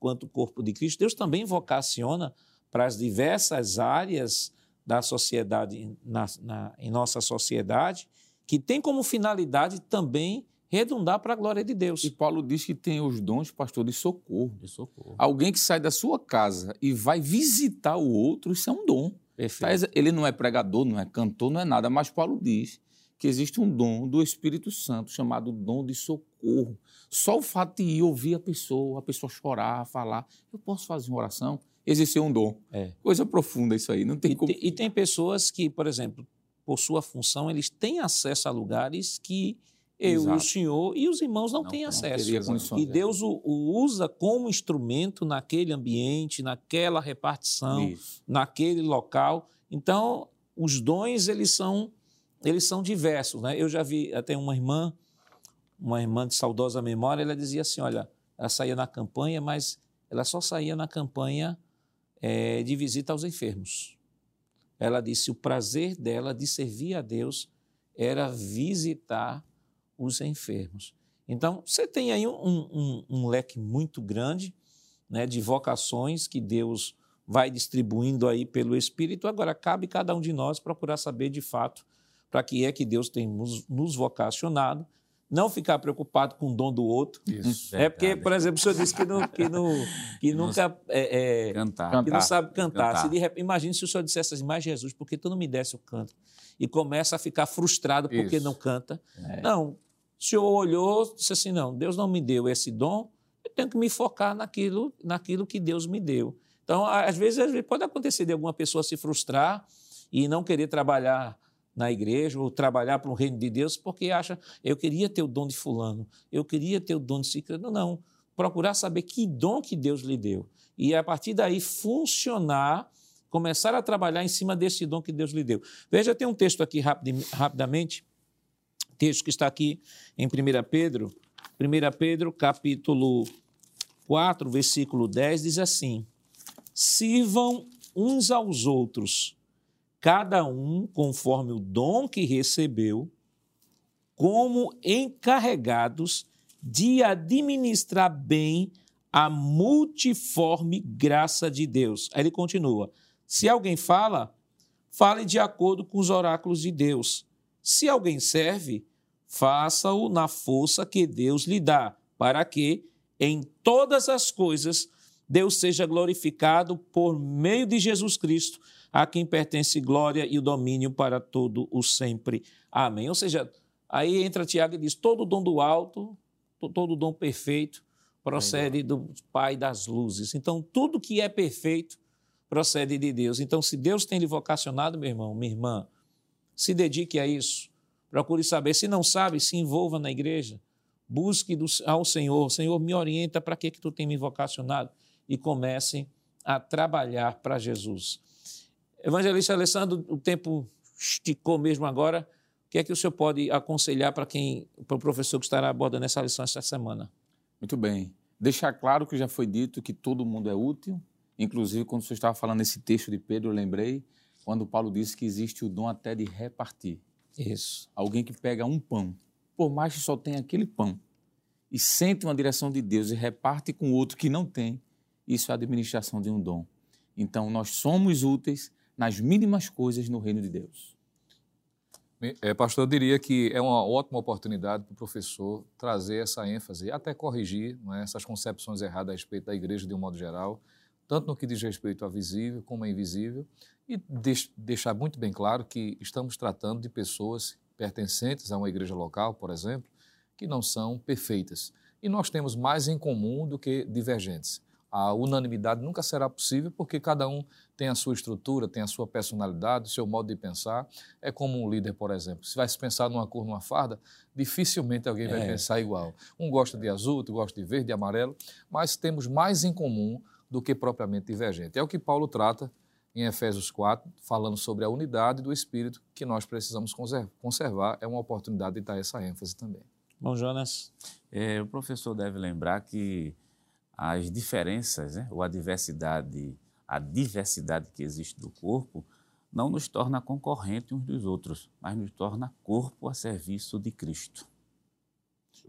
quanto corpo de Cristo, Deus também vocaciona para as diversas áreas da sociedade, na, na, em nossa sociedade, que tem como finalidade também redundar para a glória de Deus. E Paulo diz que tem os dons, pastor, de socorro. De socorro. Alguém que sai da sua casa e vai visitar o outro, isso é um dom. Perfeito. Ele não é pregador, não é cantor, não é nada, mas Paulo diz que existe um dom do Espírito Santo chamado dom de socorro. Só o fato de ir ouvir a pessoa, a pessoa chorar, falar, eu posso fazer uma oração, existe um dom. É. Coisa profunda isso aí, não tem E, como. te- e tem pessoas que, por exemplo, por sua função, eles têm acesso a lugares que eu e o Exato. senhor e os irmãos não, Não têm não acesso. E é. Deus o, o usa como instrumento naquele ambiente, naquela repartição, Isso. naquele local. Então, os dons, eles são, eles são diversos. Né? Eu já vi até uma irmã, uma irmã de saudosa memória, ela dizia assim, olha, ela saía na campanha, mas ela só saía na campanha eh, de visita aos enfermos. Ela disse o prazer dela de servir a Deus era visitar os enfermos. Então, você tem aí um, um- um leque muito grande né, de vocações que Deus vai distribuindo aí pelo Espírito. Agora, cabe cada um de nós procurar saber de fato para que é que Deus tem nos, vocacionado, não ficar preocupado com o dom do outro. Isso. É porque, por exemplo, o senhor disse que, não, que, não, que nunca é, é, Cantar. que não sabe cantar. Cantar. Se de imagine se o senhor dissesse assim, mas Jesus, por que tu não me desse o canto? E começa a ficar frustrado porque Isso. não canta. É. Não, o senhor olhou disse assim, não, Deus não me deu esse dom, eu tenho que me focar naquilo, naquilo que Deus me deu. Então, às vezes, às vezes pode acontecer de alguma pessoa se frustrar e não querer trabalhar na igreja ou trabalhar para o reino de Deus porque acha, eu queria ter o dom de fulano, eu queria ter o dom de ciclano. Não. Procurar saber que dom que Deus lhe deu. E a partir daí funcionar, começar a trabalhar em cima desse dom que Deus lhe deu. Veja, tem um texto aqui rapidamente, texto que está aqui em 1 Pedro, 1 Pedro capítulo 4, versículo 10, diz assim, sirvam uns aos outros, cada um conforme o dom que recebeu, como encarregados de administrar bem a multiforme graça de Deus. Aí ele continua: se alguém fala, fale de acordo com os oráculos de Deus. Se alguém serve, faça-o na força que Deus lhe dá, para que, em todas as coisas, Deus seja glorificado por meio de Jesus Cristo, a quem pertence glória e o domínio para todo o sempre. Amém. Ou seja, aí entra Tiago e diz: todo dom do alto, to- todo dom perfeito procede do Pai das luzes. Então, tudo que é perfeito procede de Deus. Então, se Deus tem lhe vocacionado, meu irmão, minha irmã, se dedique a isso. Procure saber. Se não sabe, se envolva na igreja. Busque do- ao Senhor. Senhor, me orienta para que, que tu tem me vocacionado. E comece a trabalhar para Jesus. Evangelista Alessandro, o tempo esticou mesmo agora. O que é que o senhor pode aconselhar para quem, para o professor que estará abordando essa lição esta semana? Muito bem. Deixar claro que já foi dito que todo mundo é útil. Inclusive, quando você estava falando esse texto de Pedro, eu lembrei quando Paulo disse que existe o dom até de repartir. Isso. Alguém que pega um pão, por mais que só tenha aquele pão, e sente uma direção de Deus e reparte com outro que não tem, isso é a administração de um dom. Então, nós somos úteis nas mínimas coisas no reino de Deus. É, pastor, eu diria que é uma ótima oportunidade para o professor trazer essa ênfase e até corrigir não é, essas concepções erradas a respeito da igreja de um modo geral, tanto no que diz respeito ao visível como ao invisível, e deix- deixar muito bem claro que estamos tratando de pessoas pertencentes a uma igreja local, por exemplo, que não são perfeitas. E nós temos mais em comum do que divergentes. A unanimidade nunca será possível porque cada um tem a sua estrutura, tem a sua personalidade, o seu modo de pensar. É como um líder, por exemplo. Se vai se pensar numa cor, numa farda, dificilmente alguém vai É. pensar igual. Um gosta de azul, outro gosta de verde, de amarelo, mas temos mais em comum do que propriamente divergente. É o que Paulo trata em Efésios 4, falando sobre a unidade do Espírito que nós precisamos conser- conservar. É uma oportunidade de dar essa ênfase também. Bom, Jonas. É, o professor deve lembrar que as diferenças, né, ou a diversidade, a diversidade que existe do corpo, não nos torna concorrente uns dos outros, mas nos torna corpo a serviço de Cristo.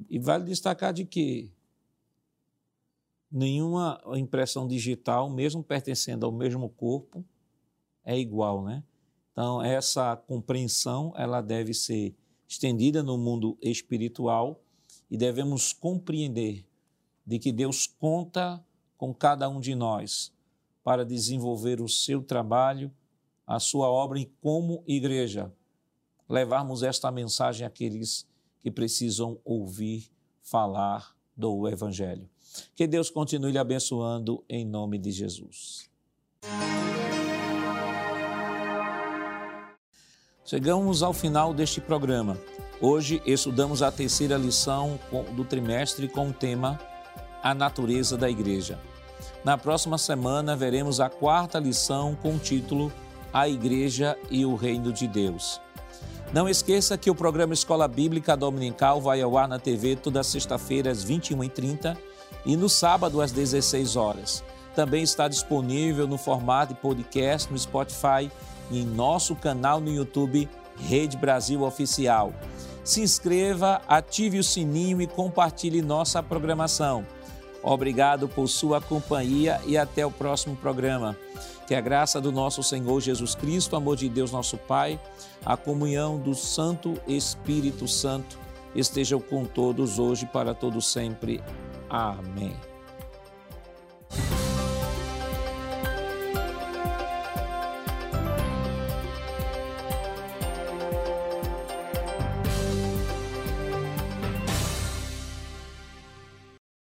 E vale destacar de que nenhuma impressão digital, mesmo pertencendo ao mesmo corpo, é igual, né? Então, essa compreensão, ela deve ser estendida no mundo espiritual e devemos compreender de que Deus conta com cada um de nós para desenvolver o seu trabalho, a sua obra e como igreja levarmos esta mensagem àqueles que precisam ouvir falar do evangelho. Que Deus continue lhe abençoando em nome de Jesus. Chegamos ao final deste programa. Hoje estudamos a terceira lição do trimestre com o tema A Natureza da Igreja. Na próxima semana veremos a quarta lição com o título A Igreja e o Reino de Deus. Não esqueça que o programa Escola Bíblica Dominical vai ao ar na TV toda sexta-feira às 21h30 e no sábado às 16 horas. Também está disponível no formato de podcast no Spotify e em nosso canal no YouTube Rede Brasil Oficial. Se inscreva, ative o sininho e compartilhe nossa programação. Obrigado por sua companhia e até o próximo programa. Que a graça do nosso Senhor Jesus Cristo, o amor de Deus, nosso Pai, a comunhão do Santo Espírito Santo estejam com todos hoje para todo sempre. Amém.